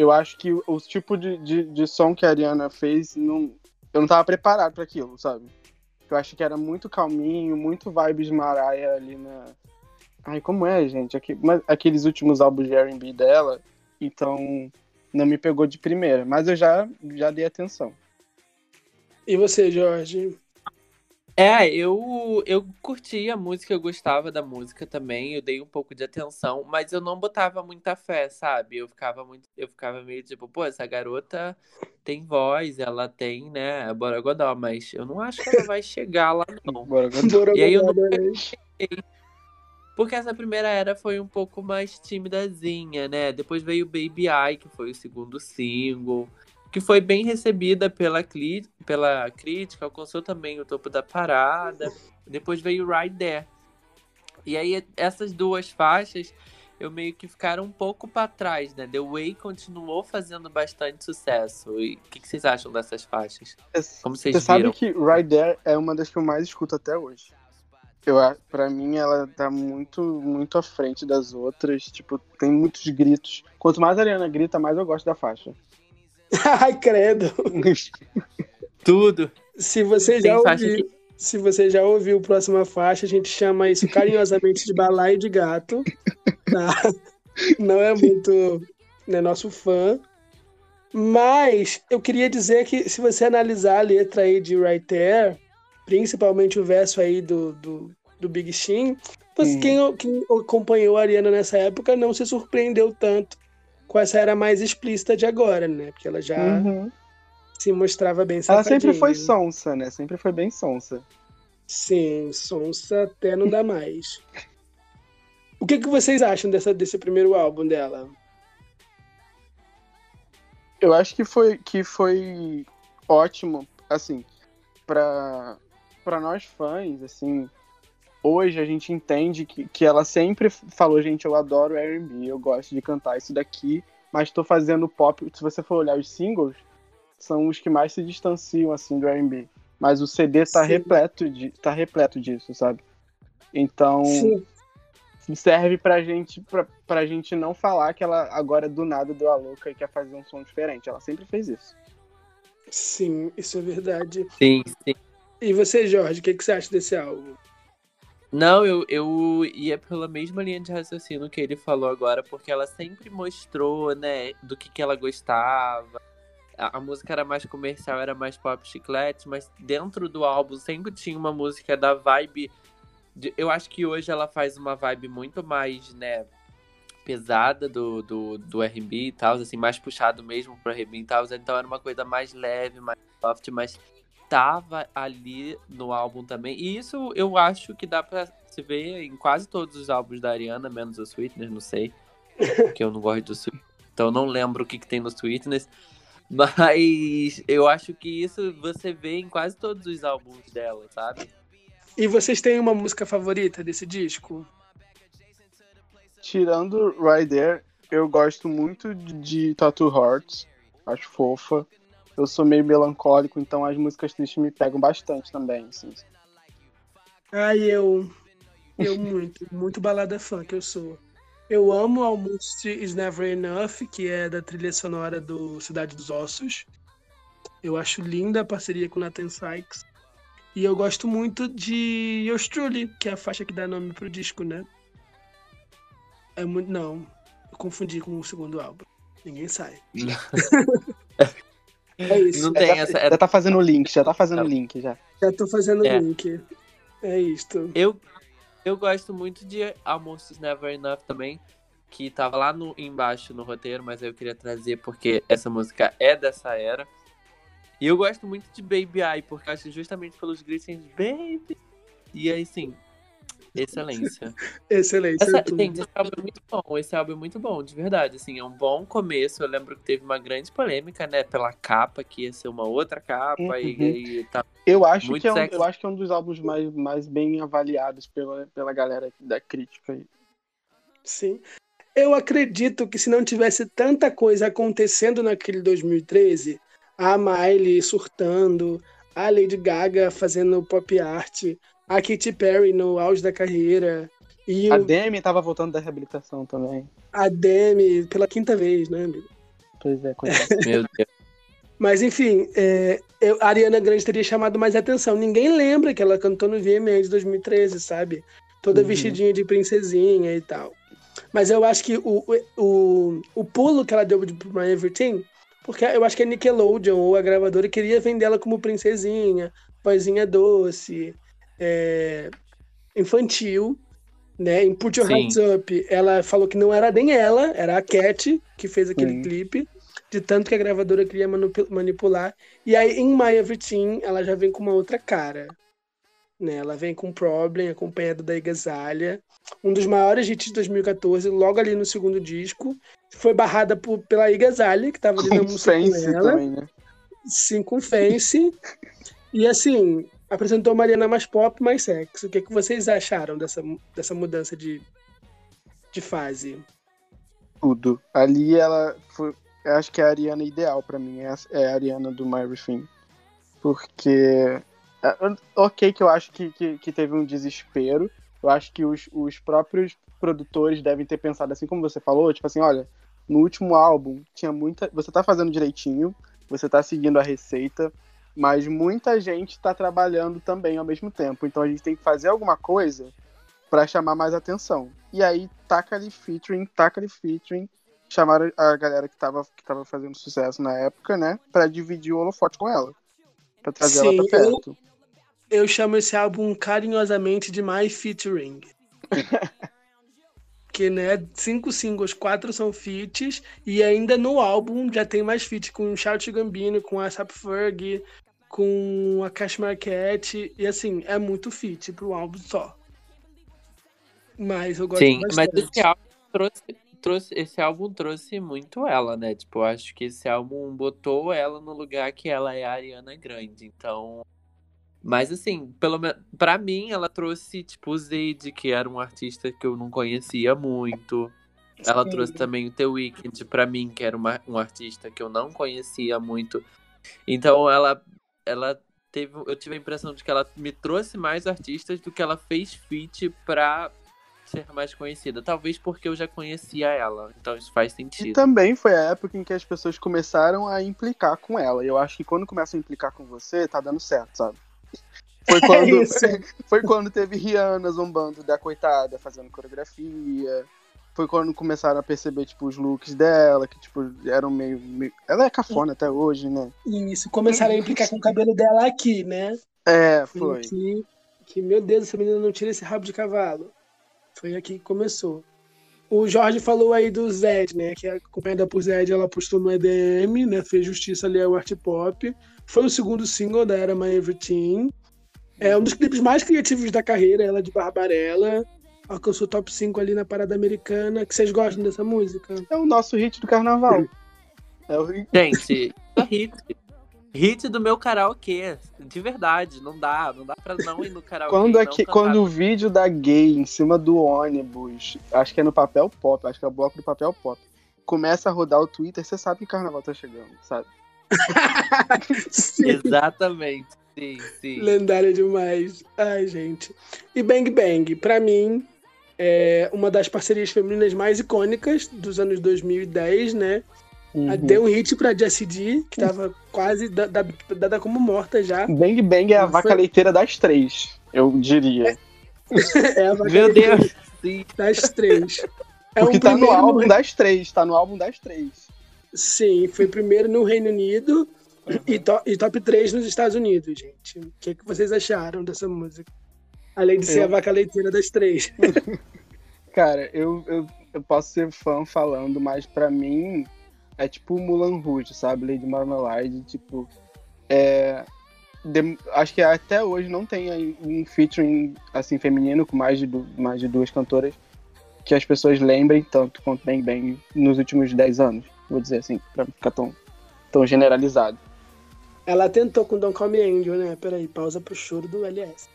Eu acho que o, tipo de, de, de som que a Ariana fez, não, eu não tava preparado para aquilo, sabe? Eu acho que era muito calminho, muito vibes Mariah ali na. Ai, como é, gente? Aqueles últimos álbuns de R&B dela, então não me pegou de primeira, mas eu já, já dei atenção. E você, Jorge? É, eu, eu curti a música, eu gostava da música também, eu dei um pouco de atenção, mas eu não botava muita fé, sabe? Eu ficava muito, eu ficava meio tipo, pô, essa garota tem voz, ela tem, né, Borogodó, mas eu não acho que ela vai chegar lá, não. Bora, agora. E aí eu Borogodó, nunca né? Porque essa primeira era foi um pouco mais timidazinha, né? Depois veio Baby I, que foi o segundo single, que foi bem recebida pela, cli- pela crítica, alcançou também o topo da parada. Depois veio Right There. E aí essas duas faixas eu meio que ficaram um pouco pra trás, né? The Way continuou fazendo bastante sucesso. E o que, que vocês acham dessas faixas? Como vocês Você sabe viram? que Right There é uma das que eu mais escuto até hoje. Eu, pra mim, ela tá muito, muito à frente das outras. Tipo, tem muitos gritos. Quanto mais a Ariana grita, mais eu gosto da faixa. Ai, credo. Tudo. Se você já ouviu, se você já ouviu a próxima faixa, a gente chama isso carinhosamente de balaio de gato. Tá? Não é muito né, nosso fã. Mas eu queria dizer que se você analisar a letra aí de Right There, principalmente o verso aí do, do, do Big Shin, Uhum. quem, quem acompanhou a Ariana nessa época não se surpreendeu tanto com essa era mais explícita de agora, né? Porque ela já Uhum. se mostrava bem Ela sempre foi sonsa, né? Sempre foi bem sonsa. Sim, sonsa até não dá mais. O que, que vocês acham dessa, desse primeiro álbum dela? Eu acho que foi, que foi ótimo, assim, pra, pra nós fãs, assim, hoje a gente entende que, que ela sempre falou, gente, eu adoro R&B, eu gosto de cantar isso daqui, mas tô fazendo pop, se você for olhar os singles, são os que mais se distanciam, assim, do R&B. Mas o CD tá Sim. repleto, de, tá repleto disso, sabe? Então, Sim, serve pra gente, pra, pra gente não falar que ela agora do nada deu a louca e quer fazer um som diferente. Ela sempre fez isso. sim, isso é verdade. Sim, sim. E você, Jorge, o que, que você acha desse álbum? Não, eu, eu ia pela mesma linha de raciocínio que ele falou agora, porque ela sempre mostrou, né, do que, que ela gostava. A, a música era mais comercial, era mais pop chiclete, mas dentro do álbum sempre tinha uma música da vibe. de- eu acho que hoje ela faz uma vibe muito mais, né, pesada do, do, do R&B e tal, assim, mais puxado mesmo pro R&B e tal, então era uma coisa mais leve, mais soft, mas tava ali no álbum também. E isso eu acho que dá pra se ver em quase todos os álbuns da Ariana, menos o Sweetness, não sei. Porque eu não gosto do Sweetness. Então eu não lembro o que, que tem no Sweetness. Mas eu acho que isso você vê em quase todos os álbuns dela, sabe? E vocês têm uma música favorita desse disco? Tirando Right There, eu gosto muito de, de Tattoo Hearts. Acho fofa. Eu sou meio melancólico, então as músicas tristes me pegam bastante também, assim. Ai, eu. Eu muito, muito balada fã que eu sou. Eu amo Almost Is Never Enough, que é da trilha sonora do Cidade dos Ossos. Eu acho linda a parceria com Nathan Sykes. E eu gosto muito de Yours Truly, que é a faixa que dá nome pro disco, né? É muito. Não, eu confundi com o segundo álbum. Ninguém sai. É isso. Não tem já, essa. já tá fazendo o link, já tá fazendo o Tá. link já. Já tô fazendo o É. link. É isto. Eu, eu gosto muito de Almost Never Enough também, que tava lá no, embaixo no roteiro, mas eu queria trazer porque essa música é dessa era. E eu gosto muito de Baby Eye, porque eu acho justamente pelos gritinhos de Baby. E aí, sim, excelência. Excelente. Essa, tudo. gente, esse álbum é muito bom. Esse álbum é muito bom, de verdade. Assim, é um bom começo. Eu lembro que teve uma grande polêmica, né? Pela capa, que ia ser uma outra capa. Uhum. E, e tá. Eu acho, que é um, sexy. eu acho que é um dos álbuns mais, mais bem avaliados pela, pela galera da crítica. aí. Sim. Eu acredito que se não tivesse tanta coisa acontecendo naquele 2013, a Miley surtando, a Lady Gaga fazendo pop art, a Katy Perry no auge da carreira, e A o- Demi tava voltando da reabilitação também. a Demi pela quinta vez, né, amigo? Pois é, coitado. Meu Deus. Mas enfim, é, eu- a Ariana Grande teria chamado mais atenção. Ninguém lembra que ela cantou no VMA de 2013, sabe? Toda Uhum. vestidinha de princesinha e tal. Mas eu acho que o, o, o pulo que ela deu de My Everything, porque eu acho que a Nickelodeon ou a gravadora queria vender ela como princesinha, vozinha doce, é, infantil, né? Em Put Your Sim. Hands Up, ela falou que não era nem ela, era a Cat que fez aquele Sim. clipe, de tanto que a gravadora queria manipular. E aí, em My Everything, ela já vem com uma outra cara. Né? Ela vem com Problem, acompanhada da Igasalha. Um dos maiores hits de 2014, logo ali no segundo disco. Foi barrada por, pela Igasalha, que tava ali na música com Fancy ela. também, né? Sim, com Fancy. e assim, apresentou Mariana mais pop, mais sexy. O que, que vocês acharam dessa, dessa mudança de, de fase? Tudo. Ali ela foi. Acho que é a Ariana ideal pra mim. É a- é a Ariana do My Everything. Porque. é, Ok, que eu acho que, que, que teve um desespero. Eu acho que os, os próprios produtores devem ter pensado assim, como você falou, tipo assim, olha, no último álbum tinha muita. Você tá fazendo direitinho, você tá seguindo a receita, mas muita gente tá trabalhando também ao mesmo tempo. Então a gente tem que fazer alguma coisa pra chamar mais atenção. E aí, taca ali featuring, taca ali featuring. Chamaram a galera que tava, que tava fazendo sucesso na época, né? Pra dividir o holofote com ela. Pra trazer ela Sim, pra perto. Eu chamo esse álbum carinhosamente de My Featuring. que, né, cinco singles, quatro são feats, e ainda no álbum já tem mais feats com o Shout Gambino, com a Sap Ferg, com a Cash Marquette, e assim, é muito feat pro álbum só. Mas eu gosto Sim, bastante. mas esse álbum trouxe, trouxe. Esse álbum trouxe muito ela, né? Tipo, eu acho que esse álbum botou ela no lugar que ela é a Ariana Grande. Então. Mas assim, pelo menos pra mim, ela trouxe, tipo, o Zed, que era um artista que eu não conhecia muito. Ela Sim. trouxe também o The Weeknd pra mim, que era uma- um artista que eu não conhecia muito. Então ela, ela teve. Eu tive a impressão de que ela me trouxe mais artistas do que ela fez feat pra ser mais conhecida. Talvez porque eu já conhecia ela. Então isso faz E sentido. também foi a época em que as pessoas começaram a implicar com ela. E eu acho que quando começam a implicar com você, tá dando certo, sabe? Foi quando, isso. foi quando teve Rihanna zombando da coitada, fazendo coreografia. Foi quando começaram a perceber, tipo, os looks dela, que, tipo, eram meio. meio... Ela é cafona até hoje, né? Isso, começaram a implicar com o cabelo dela aqui, né? É, foi. Que, que, meu Deus, essa menina não tira esse rabo de cavalo. Foi aqui que começou. O Jorge falou aí do Zed, né? Que acompanhada por Zed, ela postou no EDM, né? Fez justiça ali ao art pop. Foi o segundo single da era My Everything. É um dos clipes mais criativos da carreira, ela de Barbarella. Alcançou top 5 ali na parada americana. Que vocês gostam dessa música? É o nosso hit do carnaval. É o hit. Gente, é hit. Hit do meu karaokê. De verdade, não dá. Não dá pra não ir no karaokê. Quando, aqui, cantar. quando o vídeo da gay em cima do ônibus, acho que é no papel pop, acho que é o bloco do papel pop, começa a rodar o Twitter, você sabe que o carnaval tá chegando, sabe? Exatamente. Sim, sim. Lendária demais. Ai, gente. E Bang Bang, pra mim, é uma das parcerias femininas mais icônicas dos anos 2010, né? Uhum. Deu um hit pra Jessie D, que tava quase da- da- dada como morta já. Bang Bang é a Não vaca foi- leiteira das três, eu diria. É a vaca Meu Deus. Sim. das três. É Porque um tá no álbum das três, tá no álbum das três. Sim, foi primeiro no Reino Unido e, to- e top 3 nos Estados Unidos, gente. O que, que vocês acharam dessa música? Além de ser Eu- a vaca leiteira das três. Cara, eu, eu, eu posso ser fã falando, mas pra mim é tipo Mulan Rouge, sabe? Lady Marmalade, tipo. é, dem- acho que até hoje não tem um featuring assim feminino com mais de, mais de duas cantoras que as pessoas lembrem tanto quanto Bang Bang nos últimos 10 anos, vou dizer assim, pra não ficar tão, tão generalizado. Ela tentou com Don't Call Me Angel, né? Peraí, pausa pro choro do LS.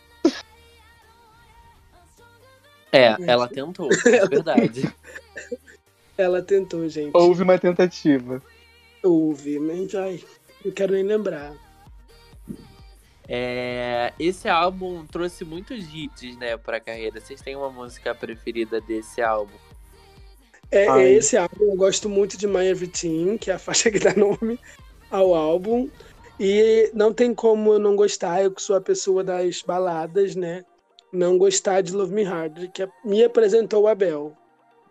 É, ela tentou, é verdade. Ela tentou, gente. Houve uma tentativa. Ouvi, mas ai, não quero nem lembrar. É, esse álbum trouxe muitos hits, né, pra carreira. Vocês têm uma música preferida desse álbum? É, é esse álbum, eu gosto muito de My Everything, que é a faixa que dá nome ao álbum. E não tem como eu não gostar, eu que sou a pessoa das baladas, né? Não gostar de Love Me Hard, que me apresentou o Abel.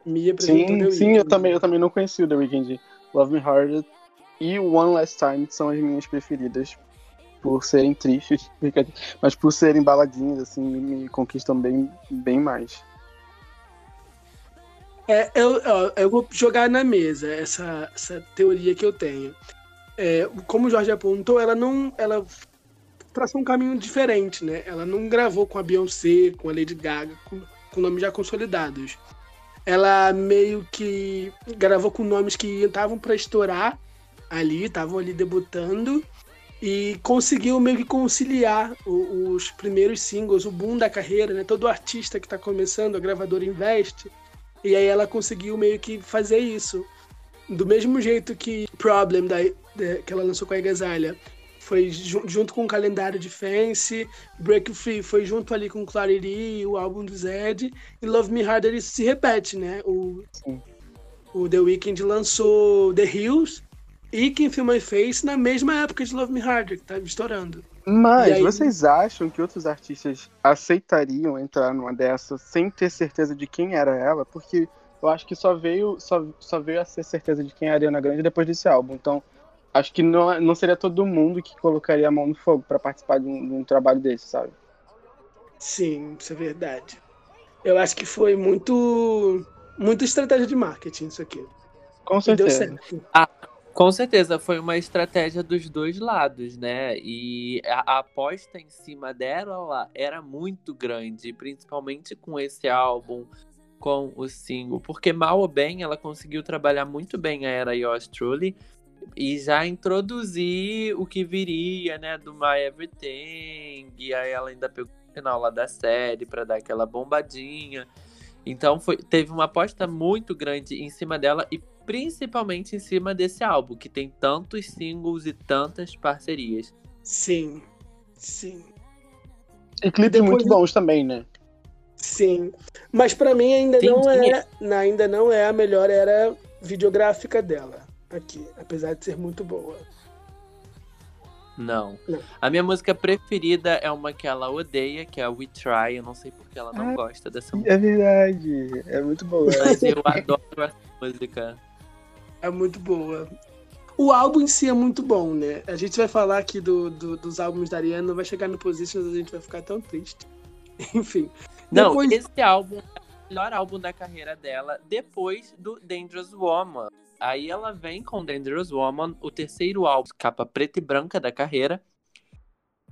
Me apresentou Sim, The sim, eu também, eu também não conheci o The Weeknd. Love Me Hard e One Last Time são as minhas preferidas. Por serem tristes, mas por serem baladinhas, assim, me, conquistam bem, bem mais. É, eu, ó, eu vou jogar na mesa essa, essa teoria que eu tenho. É, como o Jorge apontou, ela não. Ela traçou um caminho diferente, né? Ela não gravou com a Beyoncé, com a Lady Gaga, com, com nomes já consolidados. Ela meio que gravou com nomes que estavam para estourar ali, estavam ali debutando e conseguiu meio que conciliar o- os primeiros singles, o boom da carreira, né? Todo artista que está começando, a gravadora investe. E aí ela conseguiu meio que fazer isso. Do mesmo jeito que Problem, da, da- que ela lançou com a Agasalha, foi ju- junto com o calendário de Fancy, Break Free foi junto ali com Clarity, o álbum do Zed, e Love Me Harder isso se repete, né? O, Sim. o The Weeknd lançou The Hills e Can Feel My Face na mesma época de Love Me Harder, que tava estourando. Mas aí- vocês acham que outros artistas aceitariam entrar numa dessa sem ter certeza de quem era ela? Porque eu acho que só veio, só, só veio a ser certeza de quem é a Ariana Grande depois desse álbum. Então, acho que não, não seria todo mundo que colocaria a mão no fogo pra participar de um, de um trabalho desse, sabe? Sim, isso é verdade. Eu acho que foi muito, muita estratégia de marketing isso aqui. Com E deu certeza. certo. Com certeza, foi uma estratégia dos dois lados, né? E a, a aposta em cima dela era muito grande, principalmente com esse álbum, com o single, porque mal ou bem ela conseguiu trabalhar muito bem a era Yours Truly e já introduzir o que viria, né, do My Everything, e aí ela ainda pegou o final lá da série pra dar aquela bombadinha. Então foi, teve uma aposta muito grande em cima dela e principalmente em cima desse álbum, que tem tantos singles e tantas parcerias. Sim, sim, E clipes muito bons também, né? Sim. Mas pra mim ainda Sim, não sim. é, ainda não é a melhor era videográfica dela aqui, apesar de ser muito boa. Não. Não. A minha música preferida é uma que ela odeia, que é a We Try. Eu não sei porque ela não Ah. gosta dessa música, É verdade. É muito boa. mas eu adoro essa música. É muito boa. O álbum em si é muito bom, né? A gente vai falar aqui do, do- dos álbuns da Ariana, vai chegar no Positions, a gente vai ficar tão triste. Enfim. Não, Depois- esse álbum é o melhor álbum da carreira dela depois do Dangerous Woman. Aí ela vem com Dangerous Woman, o terceiro álbum, capa preta e branca da carreira.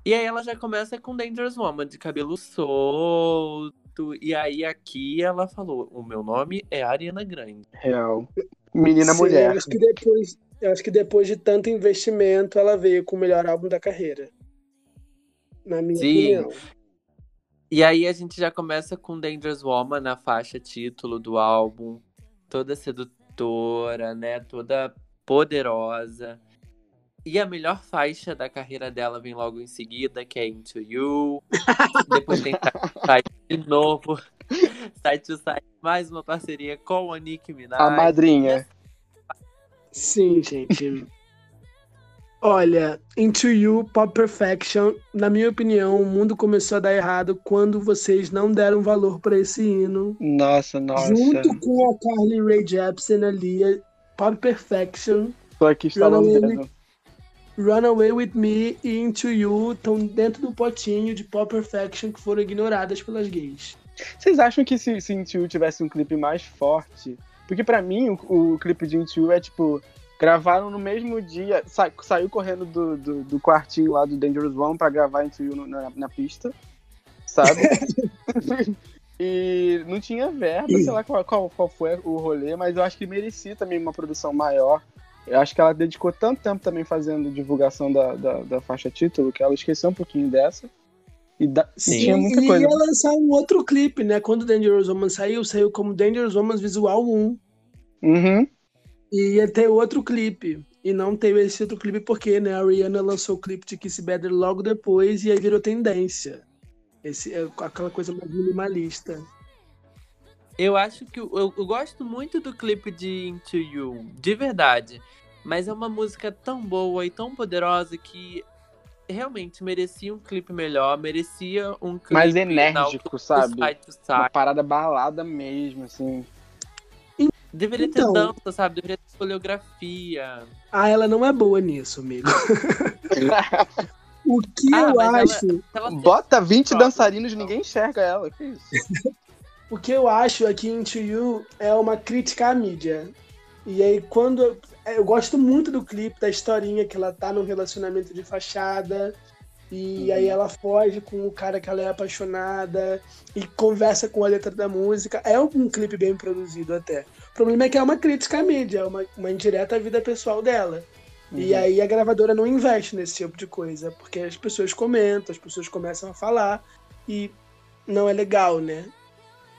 E aí ela já começa com Dangerous Woman, de cabelo solto. E aí aqui ela falou: O meu nome é Ariana Grande. Real. Menina Sim, mulher. Eu acho, que depois, eu acho que depois de tanto investimento, ela veio com o melhor álbum da carreira. Na minha Sim. opinião. E aí a gente já começa com Dangerous Woman na faixa título do álbum, toda sedutora, né? Toda poderosa. E a melhor faixa da carreira dela vem logo em seguida, que é Into You. Depois tem Side de novo. Side to Side, mais uma parceria com a Nicki Minaj. A madrinha. Sim, gente. Olha, Into You, Pop Perfection, na minha opinião, o mundo começou a dar errado quando vocês não deram valor pra esse hino. Nossa, nossa. Junto com a Carly Rae Jepsen ali, Pop Perfection, aqui instalando o Runaway. Runaway With Me e Into You estão dentro do potinho de Pop Perfection que foram ignoradas pelas gays. Vocês acham que se, se Into You tivesse um clipe mais forte? Porque pra mim, o, o clipe de Into You é tipo Gravaram no mesmo dia, sa- saiu correndo do, do, do quartinho lá do Dangerous One pra gravar Into You na, na pista, sabe? e não tinha verba, sei lá qual, qual, qual foi o rolê, mas eu acho que merecia também uma produção maior. Eu acho que ela dedicou tanto tempo também fazendo divulgação da, da, da faixa título que ela esqueceu um pouquinho dessa. E, da- e Sim. tinha muita e coisa. ia lançar um outro clipe, né? Quando Dangerous Woman saiu, saiu como Dangerous Woman Visual 1. Uhum. E ia ter outro clipe. E não teve esse outro clipe porque, né, a Rihanna lançou o clipe de Kiss Better logo depois e aí virou tendência. Esse, é aquela coisa mais minimalista. Eu acho que eu, eu- gosto muito do clipe de Into You, de verdade. Mas é uma música tão boa e tão poderosa que realmente merecia um clipe melhor, merecia um clipe Mais enérgico, sabe? side Uma parada balada mesmo, assim. Deveria ter Então. dança, sabe? Deveria ter coreografia. Ah, ela não é boa nisso, amigo. O que Ah, eu mas ela- acho, Ela Bota 20 Próprio. dançarinos e ninguém enxerga ela. Que isso? o que eu acho é que Into You é uma crítica à mídia. E aí quando eu, eu gosto muito do clipe, da historinha que ela tá num relacionamento de fachada e Uhum. aí ela foge com o cara que ela é apaixonada e conversa com a letra da música. É um clipe bem produzido até. O problema é que é uma crítica à mídia, é uma, uma indireta à vida pessoal dela. E Uhum. aí a gravadora não investe nesse tipo de coisa, porque as pessoas comentam, as pessoas começam a falar e não é legal, né?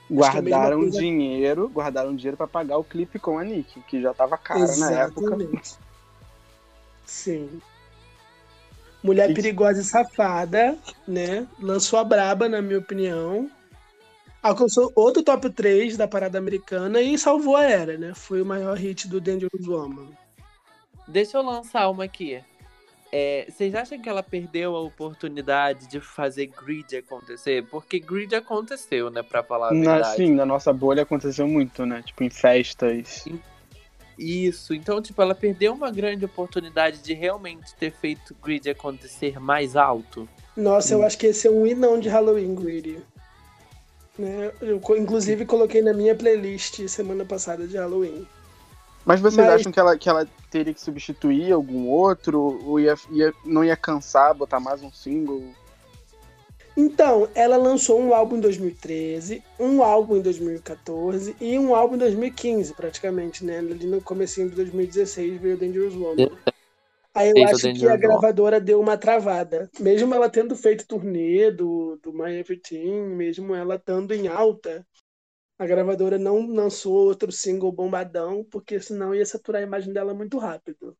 Guardaram coisa- dinheiro, guardaram dinheiro pra pagar o clipe com a Nick, que já tava cara na época. Exatamente. Sim. Mulher Isso. perigosa e safada, né? Lançou a braba, na minha opinião. Alcançou outro top 3 da parada americana e salvou a era, né? Foi o maior hit do Dangerous Woman. Deixa eu lançar uma aqui. É, vocês acham que ela perdeu a oportunidade de fazer grid acontecer? Porque grid aconteceu, né? Pra falar a Na, verdade. sim, na nossa bolha aconteceu muito, né? Tipo, em festas. Isso, então, tipo, ela perdeu uma grande oportunidade de realmente ter feito grid acontecer mais alto. Nossa, Hum. eu acho que esse é um inão de Halloween, Greedy. Né? Eu, inclusive, coloquei na minha playlist semana passada de Halloween. Mas vocês Mas- acham que ela, que ela teria que substituir algum outro? Ou ia, ia- não ia cansar botar mais um single? Então, ela lançou um álbum em 2013, um álbum em 2014 e um álbum em 2015, praticamente, né? Ali no comecinho de 2016 veio Dangerous Woman. Aí eu acho que a gravadora deu uma travada. Mesmo ela tendo feito turnê do, do My Everything, mesmo ela estando em alta, a gravadora não lançou outro single bombadão, porque senão ia saturar a imagem dela muito rápido.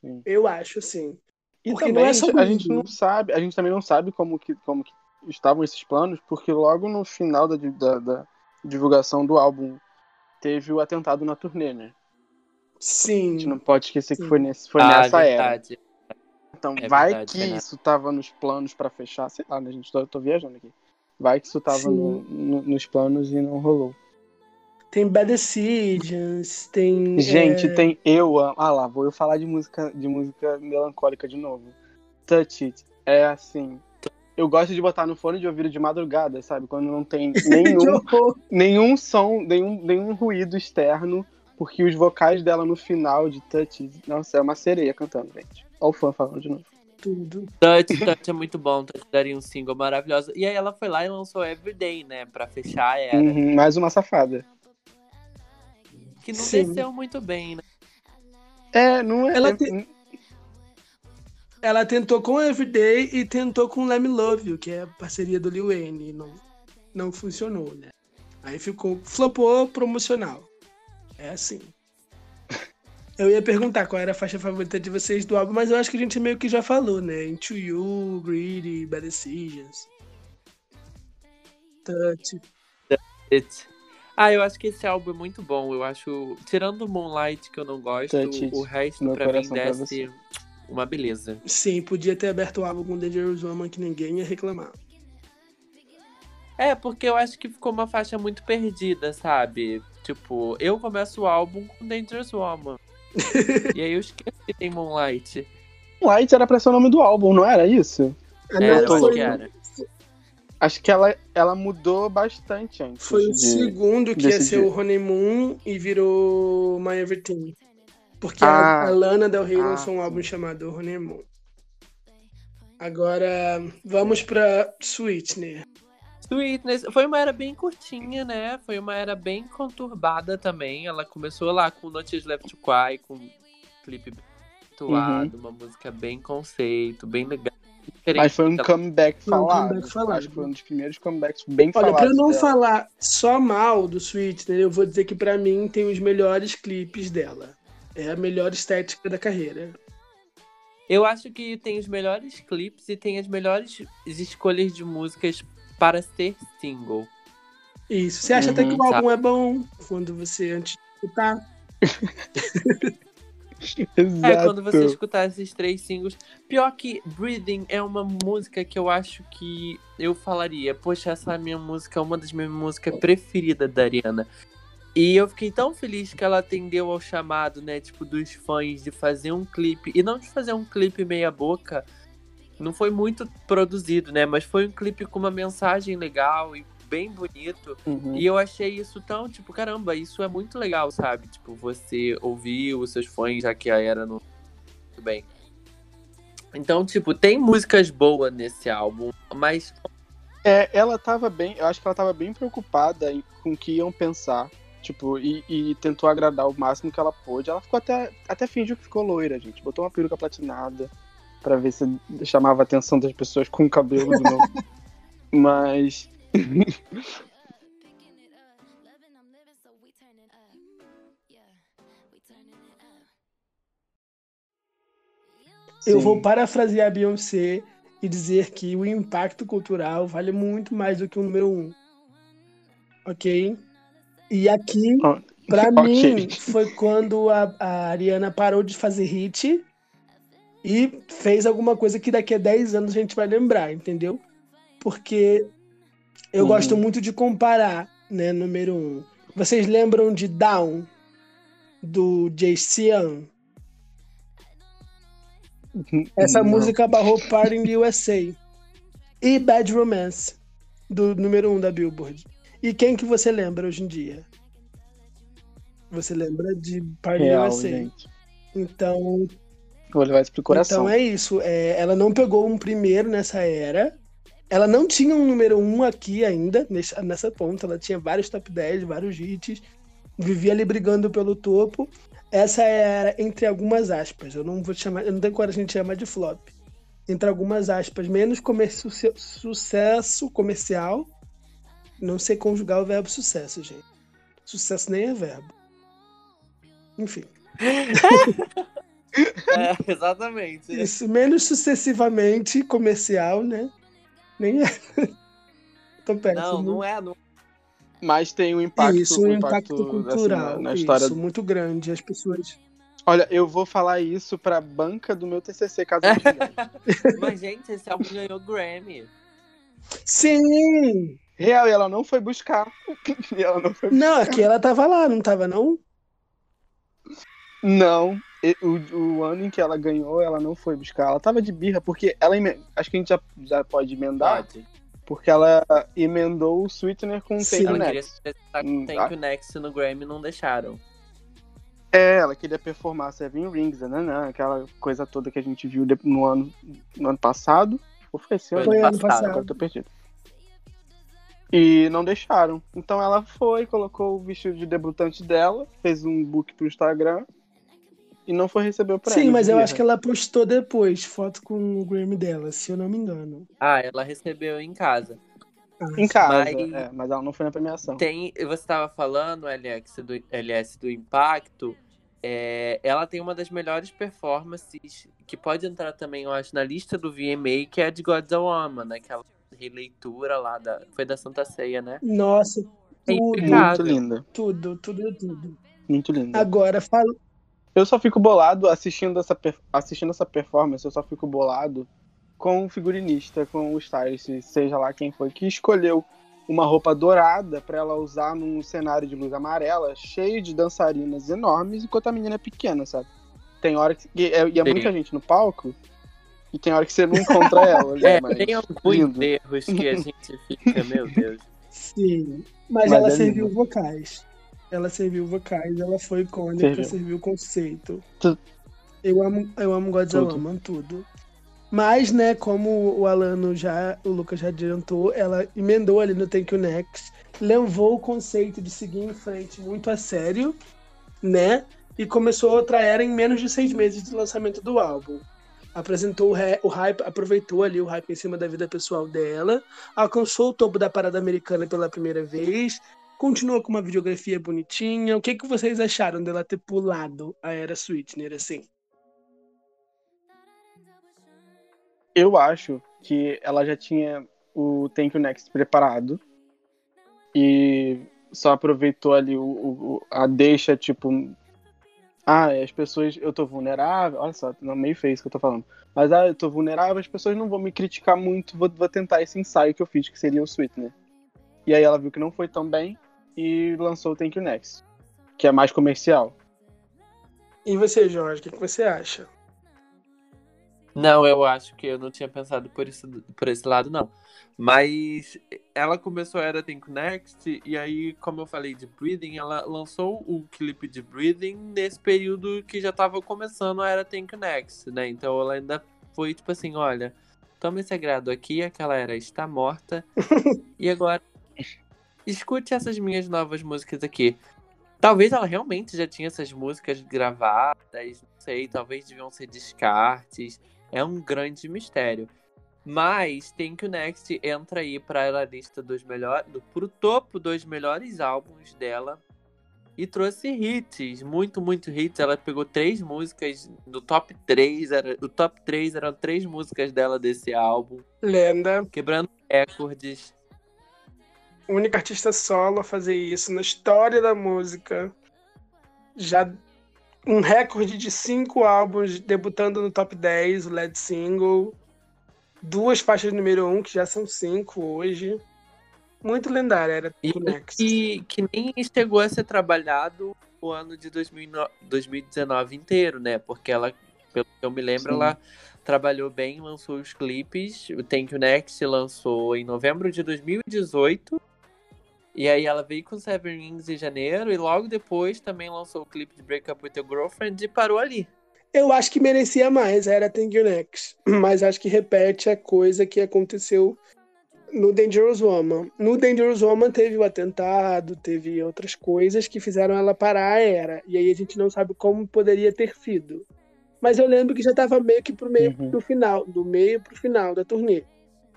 Sim. Eu acho, assim. E Porque também não é a gente, a gente não sabe, a gente também não sabe como que, como que estavam esses planos, porque logo no final da, da- da divulgação do álbum teve o atentado na turnê, né? A Sim. gente não pode esquecer que Sim. foi, nesse, foi ah, nessa era. verdade. Então, É vai verdade, que Renato. isso tava nos planos pra fechar, sei lá, né, gente? Tô, tô viajando aqui. Vai que isso tava no- no- nos planos e não rolou. Tem Bad Decisions, tem. Gente, é, tem eu amo. Ah lá, vou eu falar de música, de música melancólica de novo. Touch It. É assim. Eu gosto de botar no fone de ouvido de madrugada, sabe? Quando não tem que nenhum, nenhum som, nenhum, nenhum ruído externo, porque os vocais dela no final de Touch. Nossa, é uma sereia cantando, gente. Olha o fã falando de novo. Tudo. Touch, Touch é muito bom, Touch daria um single maravilhoso. E aí ela foi lá e lançou Everyday, né? Pra fechar a era. Uhum, mais uma safada. Que não Sim. desceu muito bem, né? É, não é. Ela é- tem- Ela tentou com Everyday e tentou com Let Me Love You, que é a parceria do Lil Wayne. e Não, não funcionou, né? Aí ficou. Flopou promocional. É assim. Eu ia perguntar qual era a faixa favorita de vocês do álbum, mas eu acho que a gente meio que já falou, né? Into You, Greedy, Bad Decisions. Touch. It. Ah, eu acho que esse álbum é muito bom. Eu acho. Tirando o Moonlight, que eu não gosto, o resto Meu pra mim pra desce uma beleza. Sim, podia ter aberto o álbum com Dangerous Woman que ninguém ia reclamar. É, porque eu acho que ficou uma faixa muito perdida, sabe? Tipo, eu começo o álbum com Dangerous Woman. e aí eu esqueço que tem Moonlight. Light era pra ser o nome do álbum, não era isso? A Era, minha eu acho que era. Acho que ela, ela mudou bastante antes. foi o de- segundo que ia ser dia. o Honeymoon e virou My Everything. Porque a- Ah. a, Lana Del Rey Ah, lançou um sim. álbum chamado Honeymoon. Agora, vamos pra Sweetener. Sweetness foi uma era bem curtinha, né? Foi uma era bem conturbada também. Ela começou lá com Notícias Left to Cry, com um clipe bem atuado, uma música bem conceito, bem legal. Mas foi um comeback Foi um falado. comeback falado. Acho que foi um dos primeiros comebacks bem Olha, falados. pra não dela. falar só mal do Sweetener, eu vou dizer que pra mim tem os melhores clipes dela. É a melhor estética da carreira. Eu acho que tem os melhores clipes e tem as melhores escolhas de músicas para ser single. Isso. Você acha até Uhum, que o álbum é bom quando você, antes de escutar, Exato. É, quando você escutar esses três singles. Pior que Breathing é uma música que eu acho que eu falaria, poxa, essa é a minha música, uma das minhas músicas preferidas da Ariana. E eu fiquei tão feliz que ela atendeu ao chamado, né, tipo, dos fãs de fazer um clipe. E não de fazer um clipe meia boca. Não foi muito produzido, né? Mas foi um clipe com uma mensagem legal e bem bonito. Uhum. E eu achei isso tão, tipo, caramba, isso é muito legal, sabe? Tipo, você ouvir os seus fãs, já que a era não. Tudo bem. Então, tipo, tem músicas boas nesse álbum, mas. É, ela tava bem, eu acho que ela tava bem preocupada em- com o que iam pensar. Tipo, e, e tentou agradar o máximo que ela pôde. Ela ficou até, até fingiu que ficou loira, gente. Botou uma peruca platinada pra ver se chamava a atenção das pessoas com o cabelo de novo. Mas. Eu vou parafrasear a Beyoncé e dizer que o impacto cultural vale muito mais do que o número um. Ok? E aqui, Ó, pra ok. mim, foi quando a, a Ariana parou de fazer hit e fez alguma coisa que daqui a 10 anos a gente vai lembrar, entendeu? Porque eu Uhum. gosto muito de comparar, né, número um. Vocês lembram de Down, do Jay Sean? Essa Não. música barrou Party in the USA. E Bad Romance, do número um da Billboard. E quem que você lembra hoje em dia? Você lembra de Party in the USA. gente. Então, Vou levar isso pro coração. então é isso. É, ela não pegou um primeiro nessa era. Ela não tinha um número um aqui ainda, nessa, nessa ponta. Ela tinha vários top 10, vários hits. Vivia ali brigando pelo topo. Essa era, entre algumas aspas, eu não vou chamar, eu não tenho coragem de chamar de flop. Entre algumas aspas, menos sucesso comercial. Não sei conjugar o verbo sucesso, gente. Sucesso nem é verbo. Enfim. É, exatamente. Isso, menos sucessivamente comercial, né? Nem é. Tô péssimo. Não, não é. Não... Mas tem um impacto, Isso, um um impacto, assim, cultural. na, na história. Isso, muito grande. As pessoas. Olha, eu vou falar isso pra banca do meu TCC, caso. Mas, gente, esse álbum ganhou Grammy. Sim! Real, e ela não foi buscar. E ela não foi Não, aqui ela tava lá, não tava, não? Não, o, o ano em que ela ganhou, ela não foi buscar. Ela tava de birra, porque ela. Acho que a gente já, já pode emendar, Pode. porque ela emendou o Sweetener com o Sim. Take Ela Next. queria com Hum, Thank You Next no Grammy não deixaram. É, ela queria performar Seven Rings, nananã, aquela coisa toda que a gente viu no ano, no ano passado. Ou foi esse ano? Foi ano passado. passado. Agora eu tô perdido. E não deixaram. Então ela foi, colocou o vestido de debutante dela, fez um book pro Instagram e não foi receber o prêmio. Sim, mas eu acho que ela postou depois foto com o Grammy dela, se eu não me engano. Ah, ela recebeu em casa. Ah, Em casa, Mas- é, mas ela não foi na premiação. Tem, você estava falando, LS do, LS do Impacto, é, ela tem uma das melhores performances, que pode entrar também, eu acho, na lista do VMA, que é a de God's a Woman, aquela releitura lá, da, foi da Santa Ceia, né? Nossa, É tudo, Muito linda, tudo, tudo, tudo. muito linda. Agora, fala. Eu só fico bolado assistindo essa, assistindo essa performance, eu só fico bolado com o figurinista, com o stylist, seja lá quem foi, que escolheu uma roupa dourada pra ela usar num cenário de luz amarela, cheio de dançarinas enormes, enquanto a menina é pequena, sabe? Tem hora que. E é, e é muita gente no palco, e tem hora que você não encontra ela. ali, É, mas tem alguns lindo. erros que a gente fica, meu Deus. Sim, mas, Mas ela é serviu lindo. vocais. Ela serviu vocais, ela foi icônica, Serviu. serviu conceito. Tu- Eu amo, eu amo Godzilla, Tudo. amo tudo. Mas, né, como o Alano já, o Lucas já adiantou, ela emendou ali no Thank You Next, levou o conceito de seguir em frente muito a sério, né? E começou outra era em menos de seis meses de lançamento do álbum. Apresentou o, o hype, aproveitou ali o hype em cima da vida pessoal dela, alcançou o topo da parada americana pela primeira vez, continuou com uma videografia bonitinha. O que, que vocês acharam dela ter pulado a era Sweetener, assim? Eu acho que ela já tinha o Thank You Next preparado e só aproveitou ali o- o- a deixa, tipo. Ah, as pessoas. Eu tô vulnerável. Olha só, não meio feio isso que eu tô falando. Mas ah, eu tô vulnerável, as pessoas não vão me criticar muito, vou, vou tentar esse ensaio que eu fiz, que seria o Sweetener. E aí ela viu que não foi tão bem e lançou o Thank You Next, que é mais comercial. E você, Jorge, o que, que você acha? Não, eu acho que eu não tinha pensado por, isso, por esse lado, não. Mas ela começou a era Think Next, e aí, como eu falei de Breathing, ela lançou o clipe de Breathing nesse período que já tava começando a era Think Next, né? Então ela ainda foi tipo assim: olha, toma esse agrado aqui, aquela era está morta, e agora escute essas minhas novas músicas aqui. Talvez ela realmente já tinha essas músicas gravadas, não sei, talvez deviam ser descartes. É um grande mistério. Mas Thank You Next entra aí para a lista dos melhores, do, pro topo dos melhores álbuns dela e trouxe hits, muito, muito hits. Ela pegou três músicas do top 3, era, o top 3 eram três músicas dela desse álbum, Lenda, quebrando recordes. Única artista solo a fazer isso na história da música. Já um recorde de cinco álbuns debutando no top 10, o lead single. Duas faixas número um, que já são cinco hoje. Muito lendária era E o Next. que, que nem chegou a ser trabalhado o ano de 2009 2019 inteiro, né? Porque ela, pelo que eu me lembro, Sim. ela trabalhou bem, lançou os clipes. O Thank You Next lançou em novembro de 2018. E aí ela veio com Seven Rings em janeiro e logo depois também lançou o clipe de Break Up With Your Girlfriend e parou ali. Eu acho que merecia mais, era Thank You Next. Mas acho que repete a coisa que aconteceu no Dangerous Woman. No Dangerous Woman teve o atentado, teve outras coisas que fizeram ela parar a era. E aí a gente não sabe como poderia ter sido. Mas eu lembro que já estava meio que pro meio Uhum. do final, do meio pro final da turnê.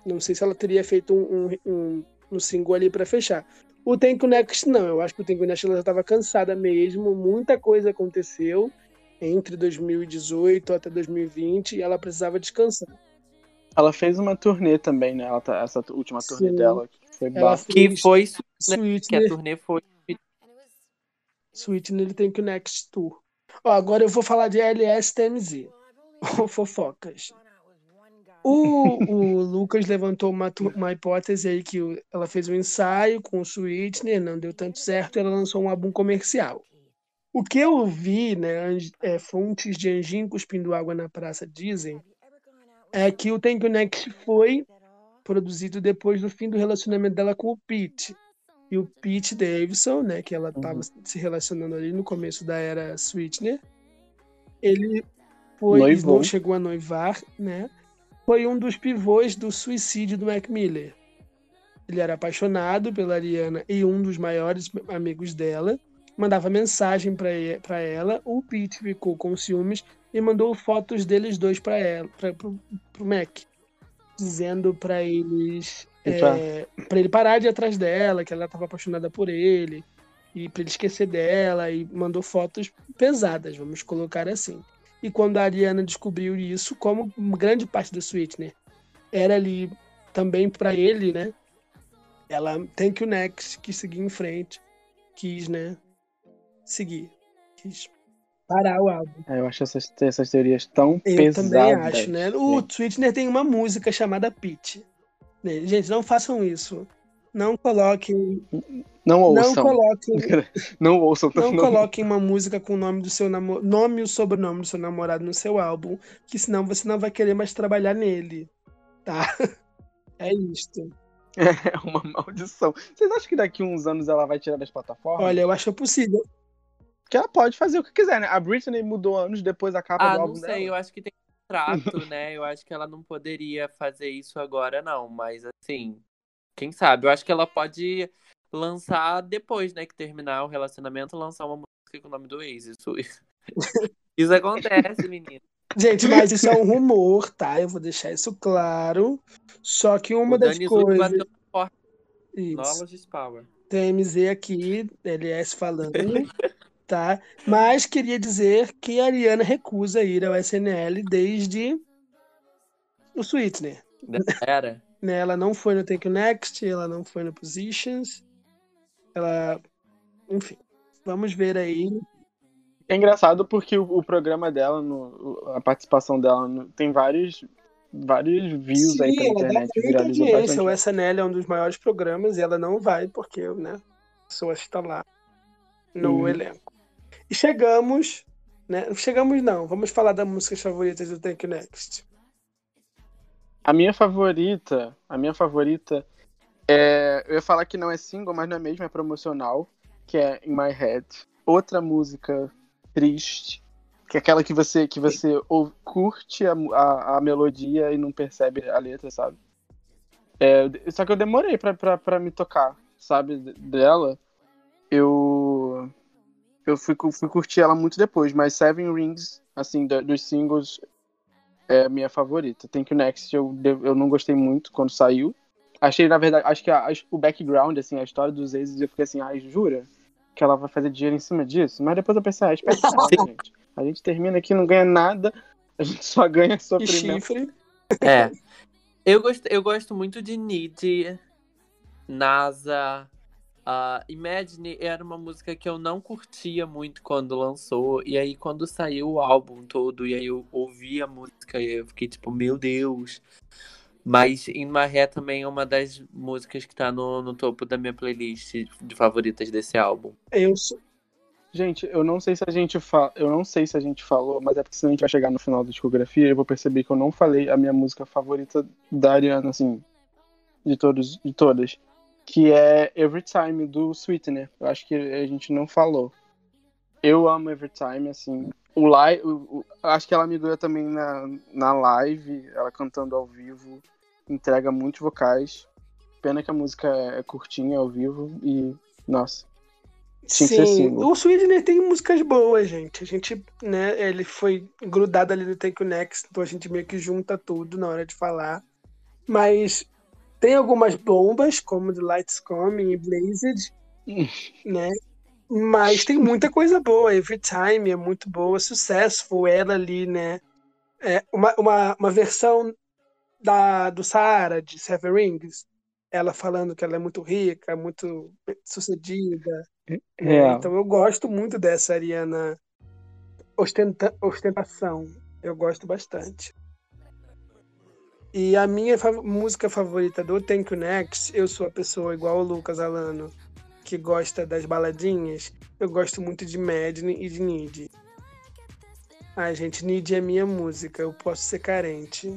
Não sei se ela teria feito um, um, um, um single ali para fechar. O Thank You Next não, eu acho que o Thank You Next ela já estava cansada mesmo, muita coisa aconteceu entre 2018 até 2020 e ela precisava descansar. Ela fez uma turnê também, né? Ela tá- essa última turnê Sim. dela, que foi Ela. Que foi que a turnê foi Sweetener Thank You Next Tour. Ó, agora eu vou falar de LSTMZ, fofocas. O, o Lucas levantou uma, uma hipótese aí que o- ela fez um ensaio com o Sweetener, não deu tanto certo, e ela lançou um álbum comercial. O que eu vi, né, é, fontes de anjinho cuspindo água na praça dizem, é que o Thank You Next foi produzido depois do fim do relacionamento dela com o Pete. E o Pete Davidson, né, que ela estava se relacionando ali no começo da era Sweetener, ele foi, não chegou a noivar, né? Foi um dos pivôs do suicídio do Mac Miller. Ele era apaixonado pela Ariana e um dos maiores amigos dela. Mandava mensagem para ela. O Pete ficou com ciúmes e mandou fotos deles dois para ela, para pro, pro Mac, dizendo para eles é, para ele parar de ir atrás dela, que ela estava apaixonada por ele e para ele esquecer dela e mandou fotos pesadas, vamos colocar assim. E quando a Ariana descobriu isso, como grande parte do Sweetener era ali também para ele, né? Ela tem que o Next quis seguir em frente, quis, né? Seguir, quis parar o álbum. É, eu acho essas, essas teorias tão Eu pesadas. também acho, né? O gente. Sweetener tem uma música chamada Pitch. né? Gente, não façam isso. Não coloquem, Não não ouçam. coloquem Não ouçam. Não coloquem uma música com o nome do seu namo... nome e o sobrenome do seu namorado no seu álbum, que senão você não vai querer mais trabalhar nele, tá? É isto. É uma maldição. Vocês acham que daqui uns anos ela vai tirar das plataformas? Olha, eu acho possível. que ela pode fazer o que quiser, né? A Britney mudou anos depois da capa Ah, do não álbum sei, dela. eu acho que tem contrato, né? Eu acho que ela não poderia fazer isso agora, não. Mas assim, quem sabe? Eu acho que ela pode lançar depois, né? Que terminar o relacionamento, lançar uma música com o nome do ex. Isso, isso acontece, menino. Gente, mas isso é um rumor, tá? Eu vou deixar isso claro. Só que uma o das Dani coisas. Knowledge is power. TMZ aqui, LS falando, tá? Mas queria dizer que a Ariana recusa ir ao SNL desde o Sweetener. Era. Né? Ela não foi no Take You Next, ela não foi no Positions. Ela. Enfim. Vamos ver aí. É engraçado porque o, o programa dela, no- a participação dela, no- tem vários, vários views aí pra ela dá internet, muita viralizou audiência. O. SNL é um dos maiores programas e ela não vai porque, né? A pessoa está lá no Uhum. elenco. E chegamos, né? Chegamos não, vamos falar das músicas favoritas do Take Next. A minha favorita, a minha favorita é, eu ia falar que não é single, mas não é mesmo, é promocional, que é In My Head. Outra música triste, que é aquela que você que você ou- curte a, a, a melodia e não percebe a letra, sabe? É, só que eu demorei pra, pra, pra me tocar, sabe, dela. Eu eu fui, fui curtir ela muito depois, mas Seven Rings, assim, da- dos singles, é a minha favorita. Thank You Next eu, eu não gostei muito quando saiu. Achei, na verdade, acho que a- o background, assim, a história dos exes, eu fiquei assim, ai, jura? Que ela vai fazer dinheiro em cima disso? Mas depois eu pensei, ah, espera aí, gente. A gente termina aqui, não ganha nada, a gente só ganha E sofrimento. chifre. É. Eu gosto, eu gosto muito de Need, NASA. Ah, Imagine era uma música que eu não curtia muito quando lançou. E aí, quando saiu o álbum todo, e aí eu ouvi a música, e eu fiquei tipo, meu Deus. Mas In My Head também é uma das músicas que tá no, no topo da minha playlist de favoritas desse álbum. Eu sou. Gente, eu não sei se a gente fa... eu não sei se a gente falou, mas é porque se a gente vai chegar no final da discografia, eu vou perceber que eu não falei a minha música favorita da Ariana, assim, de todos, de todas, que é Every Time do Sweetener. Eu acho que a gente não falou. Eu amo Every Time, assim. O live, o, o- acho que ela me ganhou também na, na live, ela cantando ao vivo, entrega muitos vocais. Pena que a música é curtinha ao vivo e nossa. Sim, o Sweetener tem músicas boas, gente. A gente, né, ele foi grudado ali no Take You Next, então a gente meio que junta tudo na hora de falar. Mas tem algumas bombas, como The Lights Coming e Blazed, né? Mas tem muita coisa boa. Every Time é muito boa. Successful, ela ali, né? É uma, uma, uma versão da, do Sahara, de Seven Rings. Ela falando que ela é muito rica, muito sucedida. né? Real. Então eu gosto muito dessa Ariana ostenta, ostentação. Eu gosto bastante. E a minha fa- música favorita do Thank You Next, eu sou a pessoa igual o Lucas Alano, que gosta das baladinhas. Eu gosto muito de Madden e de Need. Ai, gente, Need é minha música. Eu posso ser carente.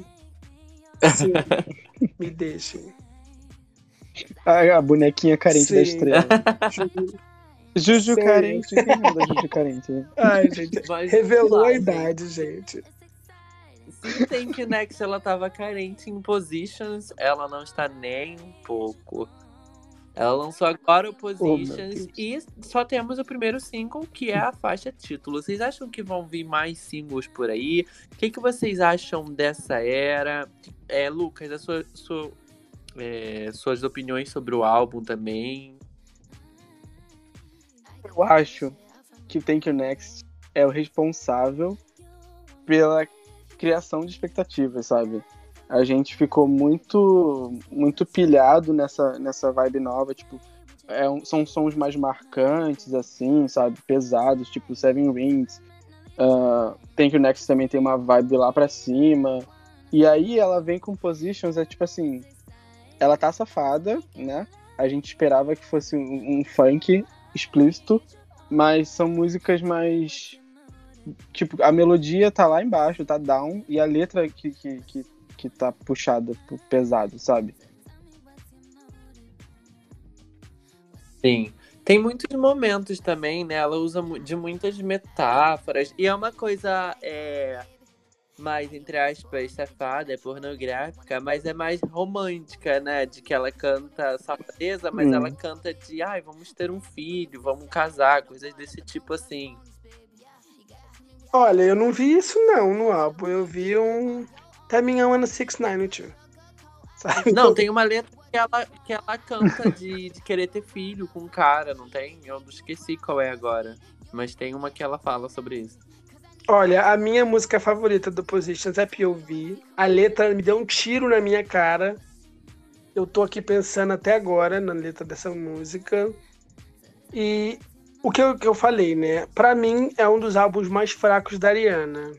Sim, me deixem. A, a bonequinha carente da Sim. estrela. Juro. Juju Sim. carente. Quem da Juju carente? Ai, gente, Mas, revelou a idade, gente. Tem que Next ela tava carente em Positions, ela não está nem um pouco. Ela lançou agora o Positions Deus. e só temos o primeiro single, que é a faixa título. Vocês acham que vão vir mais singles por aí? O que, que vocês acham dessa era? É, Lucas, a sua, sua- é, suas opiniões sobre o álbum também. Eu acho que o Thank You Next é o responsável pela criação de expectativas, sabe? A gente ficou muito muito pilhado nessa, nessa vibe nova, tipo, é um- são sons mais marcantes, assim, sabe? Pesados, tipo Seven Rings. Uh, Thank You Next também tem uma vibe lá pra cima. E aí ela vem com Positions, é tipo assim, ela tá safada, né? A gente esperava que fosse um, um funk explícito, mas são músicas mais. Tipo, a melodia tá lá embaixo, tá down, e a letra que, que, que, que tá puxada pesado, sabe? Sim. Tem muitos momentos também, né? Ela usa de muitas metáforas. E é uma coisa é, mais, entre aspas, safada, é pornográfica, mas é mais romântica, né? De que ela canta safadeza, mas Hum. ela canta de ai, vamos ter um filho, vamos casar, coisas desse tipo assim. Olha, eu não vi isso não no álbum. Eu vi um Timing on a 692. Sabe? Não, tem uma letra que ela, que ela canta de, de querer ter filho com um cara, não tem? Eu esqueci qual é agora. Mas tem uma que ela fala sobre isso. Olha, a minha música favorita do Positions é POV. A letra me deu um tiro na minha cara. Eu tô aqui pensando até agora na letra dessa música. E o que eu, que eu falei, né? Pra mim é um dos álbuns mais fracos da Ariana.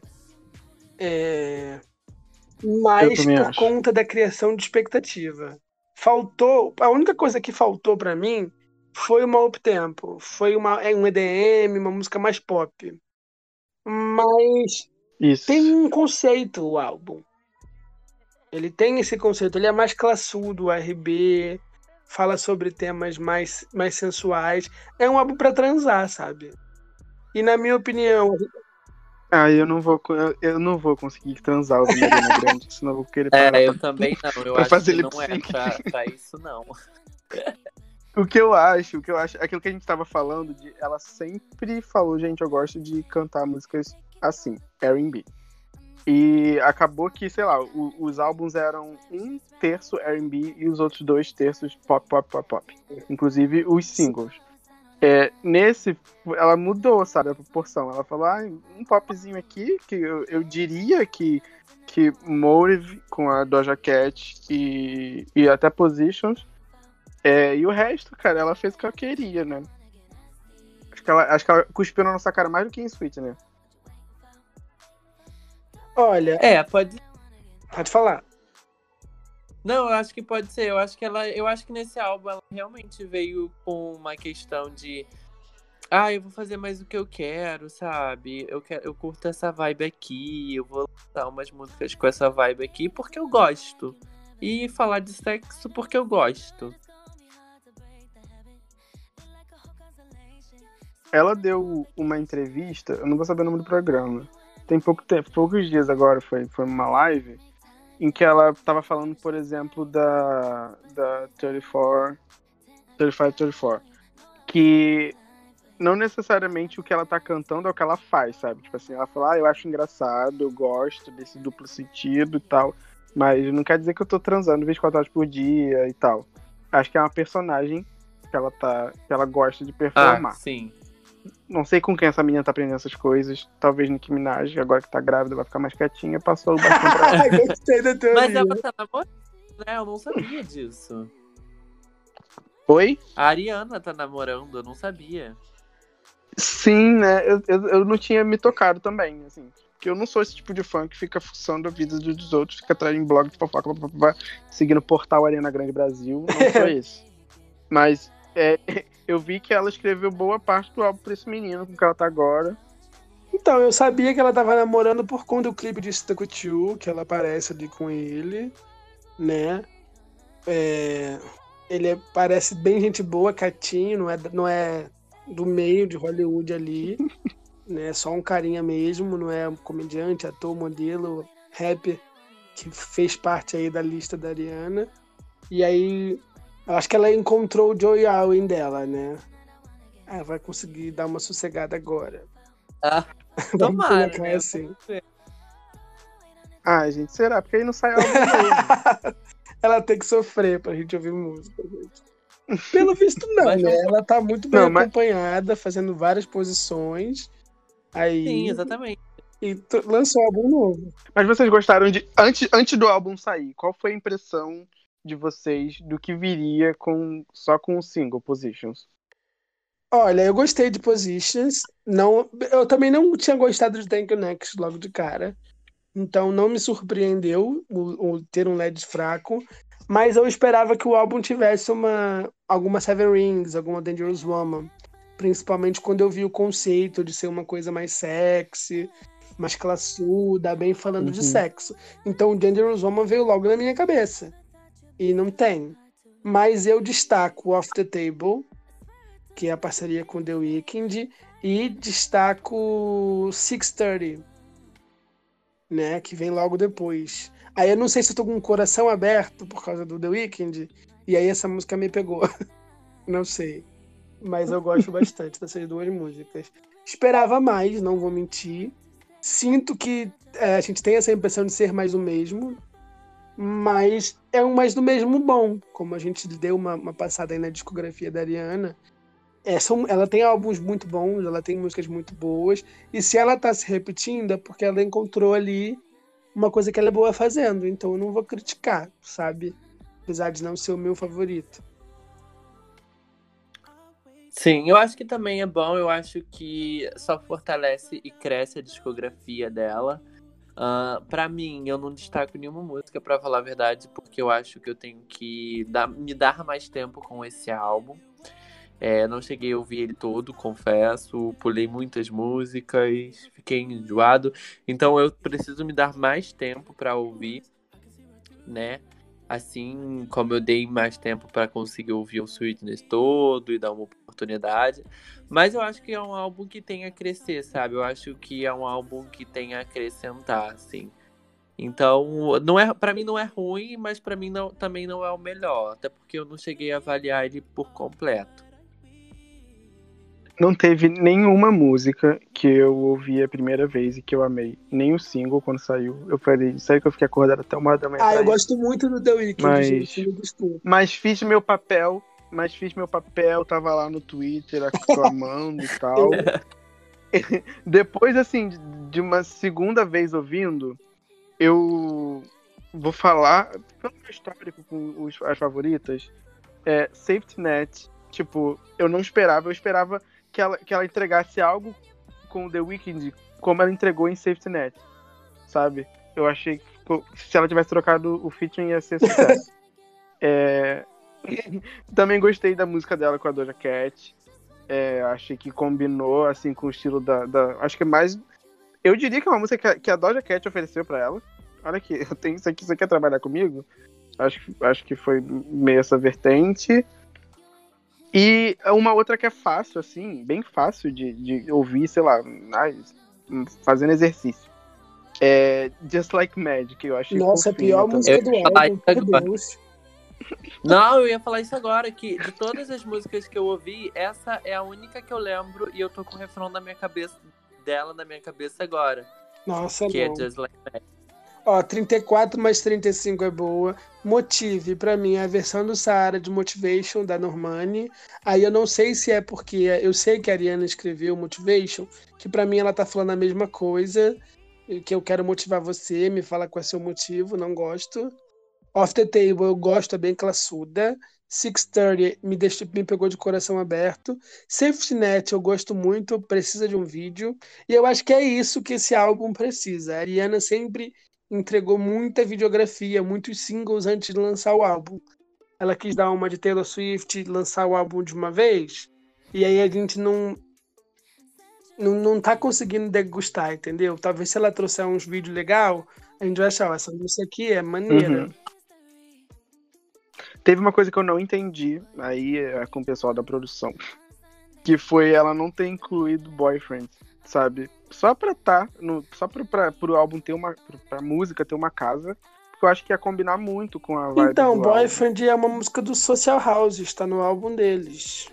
É... Mas por acho. conta da criação de expectativa. Faltou. A única coisa que faltou pra mim foi uma up-tempo. Foi uma, é um EDM, uma música mais pop. Mas Isso. tem um conceito o álbum. Ele tem esse conceito, ele é mais classudo, RB, fala sobre temas mais, mais sensuais. É um álbum pra transar, sabe? E na minha opinião, Ah, eu não vou, eu, eu não vou conseguir transar ouvindo Ariana Grande, senão eu vou querer parar. É, eu também não. Eu pra acho fazer que não é pra, pra isso, não. O que eu acho, o que eu acho, aquilo que a gente tava falando, de, ela sempre falou, gente, eu gosto de cantar músicas assim, R&B. E acabou que, sei lá, o- os álbuns eram um terço R&B e os outros dois terços pop, pop, pop, pop. Inclusive os singles. É, nesse, ela mudou, sabe, a proporção. Ela falou, ah, um popzinho aqui, que eu, eu diria que, que Motive com a Doja Cat e, e até Positions é, e o resto, cara, ela fez o que ela queria, né? Acho que ela, acho que ela cuspiu na nossa cara mais do que em Sweet, né? Olha, É, pode. pode falar. Não, eu acho que pode ser. Eu acho que ela. Eu acho que nesse álbum ela realmente veio com uma questão de. Ah, eu vou fazer mais o que eu quero, sabe? Eu, quero, eu curto essa vibe aqui, eu vou lançar umas músicas com essa vibe aqui porque eu gosto. E falar de sexo porque eu gosto. Ela deu uma entrevista, eu não vou saber o nome do programa. Tem pouco tempo, poucos dias agora, foi, foi uma live, em que ela tava falando, por exemplo, da, da 34, 35, 34. Que não necessariamente o que ela tá cantando é o que ela faz, sabe? Tipo assim, ela fala, ah, eu acho engraçado, eu gosto desse duplo sentido e tal. Mas não quer dizer que eu tô transando 24 horas por dia e tal. Acho que é uma personagem que ela tá. que ela gosta de Ah, performar. sim. Não sei com quem essa menina tá aprendendo essas coisas. Talvez Nicki Minaj, agora que tá grávida, vai ficar mais quietinha, passou o bastão pra ela. Ai, gostei da teoria. Mas ela tá namorando, né? Eu não sabia disso. Oi? A Ariana tá namorando, eu não sabia. Sim, né? Eu, eu, eu não tinha me tocado também, assim. Porque eu não sou esse tipo de fã que fica fuçando a vida dos outros, fica atrás em blog de fofoca, blá, blá, blá, seguindo o portal Arena Grande Brasil. Não sou esse. Mas é, eu vi que ela escreveu boa parte do álbum pra esse menino, com que ela tá agora. Então, eu sabia que ela tava namorando por conta do clipe de Stuck With You, que ela aparece ali com ele, né? É, Ele é- parece bem gente boa, catinho, não é, não é do meio de Hollywood ali, né? Só um carinha mesmo, não é um comediante, ator, modelo, rapper, que fez parte aí da lista da Ariana. E aí, eu acho que ela encontrou o Joey Allen dela, né? Ah, vai conseguir dar uma sossegada agora. Ah, Vamos tomara, né? assim. Ah, gente, será? Porque aí não sai novo. ela tem que sofrer pra gente ouvir música, gente. Pelo visto, não, Mas né? vamos- Ela tá muito bem Não, mas- acompanhada, fazendo várias posições. Aí. Sim, exatamente. E lançou um álbum novo. Mas vocês gostaram de. Antes, antes do álbum sair, qual foi a impressão de vocês do que viria com só com o single Positions? Olha, eu gostei de Positions. Não, eu também não tinha gostado de Thank You Next logo de cara. Então não me surpreendeu o, o ter um LED fraco. Mas eu esperava que o álbum tivesse uma, alguma Seven Rings, alguma Dangerous Woman. Principalmente quando eu vi o conceito de ser uma coisa mais sexy, mais classuda, bem falando de Uhum. sexo. Então Dangerous Woman veio logo na minha cabeça. E não tem. Mas eu destaco Off the Table, que é a parceria com The Weeknd, e destaco 630, né, que vem logo depois. Aí eu não sei se eu tô com o coração aberto por causa do The Weeknd, e aí essa música me pegou. não sei. Mas eu gosto bastante dessas duas músicas. Esperava mais, não vou mentir. Sinto que é, a gente tem essa impressão de ser mais o mesmo, mas é um mais do mesmo bom. Como a gente deu uma, uma passada aí na discografia da Ariana, é, são, ela tem álbuns muito bons, ela tem músicas muito boas, e se ela tá se repetindo é porque ela encontrou ali uma coisa que ela é boa fazendo, então eu não vou criticar, sabe? Apesar de não ser o meu favorito. Sim, eu acho que também é bom, eu acho que só fortalece e cresce a discografia dela. Uh, para mim, eu não destaco nenhuma música, para falar a verdade, porque eu acho que eu tenho que dar, me dar mais tempo com esse álbum. É, não cheguei a ouvir ele todo, confesso. Pulei muitas músicas, fiquei enjoado. Então eu preciso me dar mais tempo para ouvir, né? Assim como eu dei mais tempo para conseguir ouvir o Sweetness todo e dar uma oportunidade. Mas eu acho que é um álbum que tem a crescer, sabe? Eu acho que é um álbum que tem a acrescentar, assim. Então, não é, para mim não é ruim, mas para mim não, também não é o melhor, até porque eu não cheguei a avaliar ele por completo não teve nenhuma música que eu ouvi a primeira vez e que eu amei. Nem o single quando saiu. Eu falei, sério que eu fiquei acordado até uma da manhã. Ah, eu gosto muito do The Weeknd, mas, gente. Mas fiz meu papel, mas fiz meu papel, tava lá no Twitter aclamando e tal. Depois, assim, de uma segunda vez ouvindo, eu vou falar, pelo meu histórico com os, as favoritas, é Safety Net. Tipo, eu não esperava, eu esperava que ela, que ela entregasse algo com The Weeknd como ela entregou em Safety Net, sabe? Eu achei que se ela tivesse trocado o featuring ia ser sucesso. é... Também gostei da música dela com a Doja Cat. É, achei que combinou assim com o estilo da, da, Acho que é mais. Eu diria que é uma música que a, que a Doja Cat ofereceu para ela. Olha aqui, eu tenho isso aqui, você quer trabalhar comigo? Acho, acho que foi meio essa vertente. E uma outra que é fácil, assim, bem fácil de, de ouvir, sei lá, fazendo exercício. É Just Like Magic, eu acho. Nossa, a pior música do álbum. Não, eu ia falar isso agora, que de todas as músicas que eu ouvi, essa é a única que eu lembro e eu tô com o refrão na minha cabeça dela na minha cabeça agora. Nossa, que não. é Just Like Magic. Ó, 34 mais 35 é boa. Motive, para mim, é a versão do Saara de Motivation, da Normani. Aí eu não sei se é porque eu sei que a Ariana escreveu Motivation, que para mim ela tá falando a mesma coisa, que eu quero motivar você, me fala qual é seu motivo, não gosto. Off the Table eu gosto, é bem classuda. 630 me, deixou, me pegou de coração aberto. Safety Net eu gosto muito, precisa de um vídeo. E eu acho que é isso que esse álbum precisa. A Ariana sempre entregou muita videografia, muitos singles antes de lançar o álbum. Ela quis dar uma de Taylor Swift, lançar o álbum de uma vez, e aí a gente não não, não tá conseguindo degustar, entendeu? Talvez se ela trouxer uns vídeos legal, a gente vai achar, ó, essa música aqui é maneira. Uhum. Teve uma coisa que eu não entendi aí é com o pessoal da produção, que foi ela não ter incluído Boyfriend, sabe? Só pra tá, no, só pra, pra, pro álbum ter uma, pra música ter uma casa, porque eu acho que ia combinar muito com a vibe Então, Boyfriend álbum. é uma música do Social House, está no álbum deles.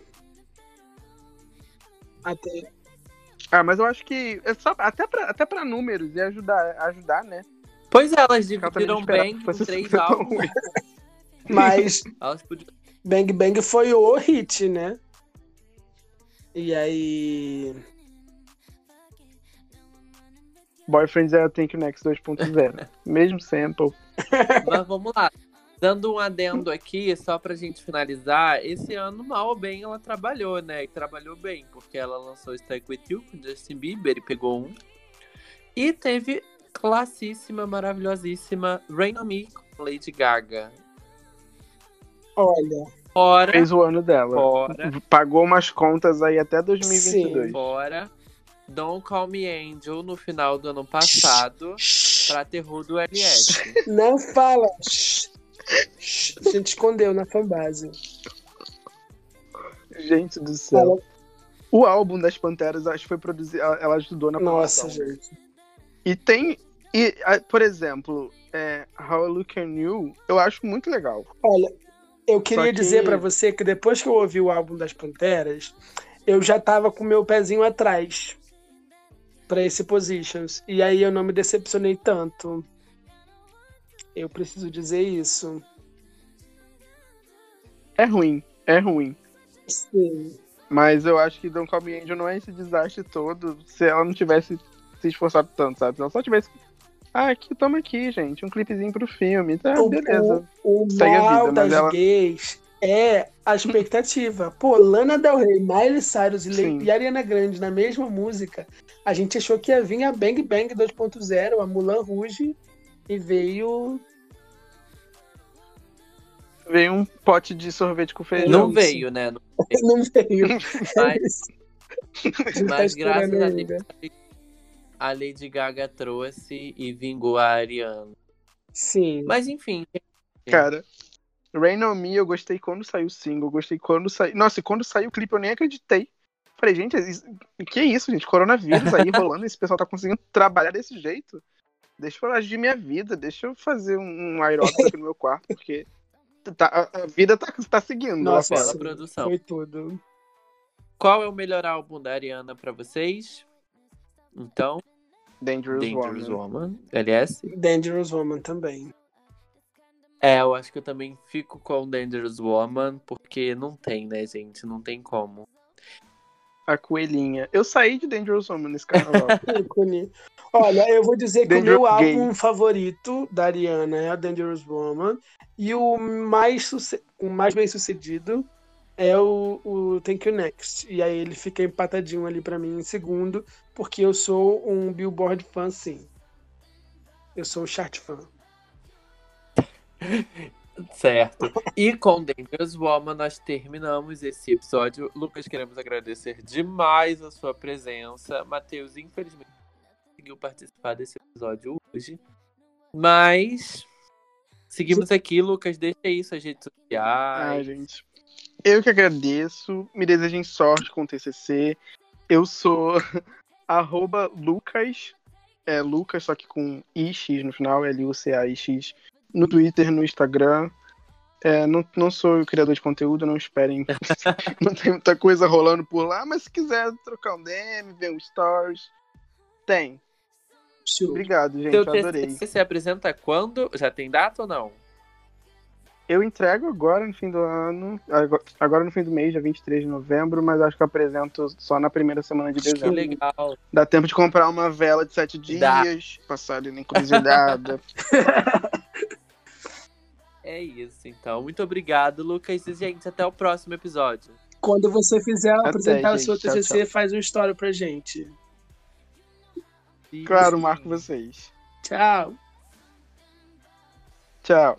Até. Ah, mas eu acho que é só, até, pra, até pra números e ajudar, ajudar, né? Pois é, elas dividiram bem em três álbuns. mas Bang Bang foi o hit, né? E aí Boyfriends é a Thank You Next 2.0. Mesmo sample. Mas vamos lá. Dando um adendo aqui, só pra gente finalizar, esse ano, mal ou bem, ela trabalhou, né? E trabalhou bem, porque ela lançou Stay With You com Justin Bieber e pegou um. E teve classíssima, maravilhosíssima Rain On Me com Lady Gaga. Olha. Fora, Fez o ano dela. Fora. Pagou umas contas aí até 2022. Sim. Fora Don't Call Me Angel no final do ano passado pra terror do LS. Não fala. A gente escondeu na fanbase. Gente do céu. O álbum das Panteras, acho que foi produzido. Ela ajudou na Nossa, produção. gente. E tem. E, a- por exemplo, é, How I Look at You, eu acho muito legal. Olha, eu queria que- dizer pra você que depois que eu ouvi o álbum das Panteras, eu já tava com o meu pezinho atrás pra esse Positions. E aí eu não me decepcionei tanto. Eu preciso dizer isso. É ruim, é ruim. Sim. Mas eu acho que Don't Call Me Angel não é esse desastre todo se ela não tivesse se esforçado tanto, sabe? Se ela só tivesse. Ah, aqui, toma aqui, gente, um clipezinho pro filme. Tá, O- beleza. O Segue a mal vida, mas das ela- gays é a expectativa. Pô, Lana Del Rey, Miley Cyrus e, Le- e Ariana Grande na mesma música. A gente achou que ia vir a Bang Bang 2.0, a Mulan Rouge, e veio. Veio um pote de sorvete com feijão. Não veio, né? Não- Não veio. Mas, gente tá mas graças a ainda. Deus, a Lady Gaga trouxe e vingou a Ariana. Sim. Mas enfim, Cara, Rain On Me eu gostei quando saiu o single, gostei quando saiu. Nossa, e quando saiu o clipe eu nem acreditei. Falei, gente, isso- que isso, gente? Coronavírus aí rolando, esse pessoal tá conseguindo trabalhar desse jeito. Deixa eu agir minha vida, deixa eu fazer um, aeróbico aqui no meu quarto, porque tá- a, vida tá, tá seguindo Nossa, lá bela fora. sim, produção. Foi tudo. qual é o melhor álbum da Ariana pra vocês? Então, Dangerous, Dangerous Woman. Woman, LS. Dangerous Woman também. É, eu acho que eu também fico com Dangerous Woman, porque não tem, né, gente? Não tem como. A coelhinha. Eu saí de Dangerous Woman nesse carnaval. Ícone. Olha, eu vou dizer que o meu álbum favorito da Ariana é a Dangerous Woman. E o mais, o mais bem sucedido é o, o Thank You Next. E aí ele fica empatadinho ali pra mim em segundo, porque eu sou um Billboard fã, sim. Eu sou um chart fã. Certo. E com Dangerous Woman nós terminamos esse episódio. Lucas, queremos agradecer demais a sua presença. Matheus, infelizmente, não conseguiu participar desse episódio hoje. Mas seguimos aqui, Lucas. Deixa aí suas redes Ai, sociais. gente. Eu que agradeço. Me desejem sorte com o TCC. Eu sou arroba Lucas. É Lucas, só que com IX no final, L-U-C-A-I-X. No Twitter, no Instagram. É, não, não sou criador de conteúdo, não esperem. não tem muita coisa rolando por lá, mas se quiser trocar um DM, ver um stories, tem. Show. Obrigado, gente. Seu Eu adorei. TCC se apresenta quando? Já tem data ou não? Eu entrego agora no fim do ano, agora- no fim do mês, dia 23 de novembro, mas acho que eu apresento só na primeira semana de Que dezembro. legal. Dá tempo de comprar uma vela de sete Dá. dias, passar ali na encruzilhada. É isso, então. Muito obrigado, Lucas. E, gente, até o próximo episódio. Quando você fizer apresentar o gente. seu Tchau, TCC, faz uma história pra gente. claro, marco vocês. Tchau. Tchau.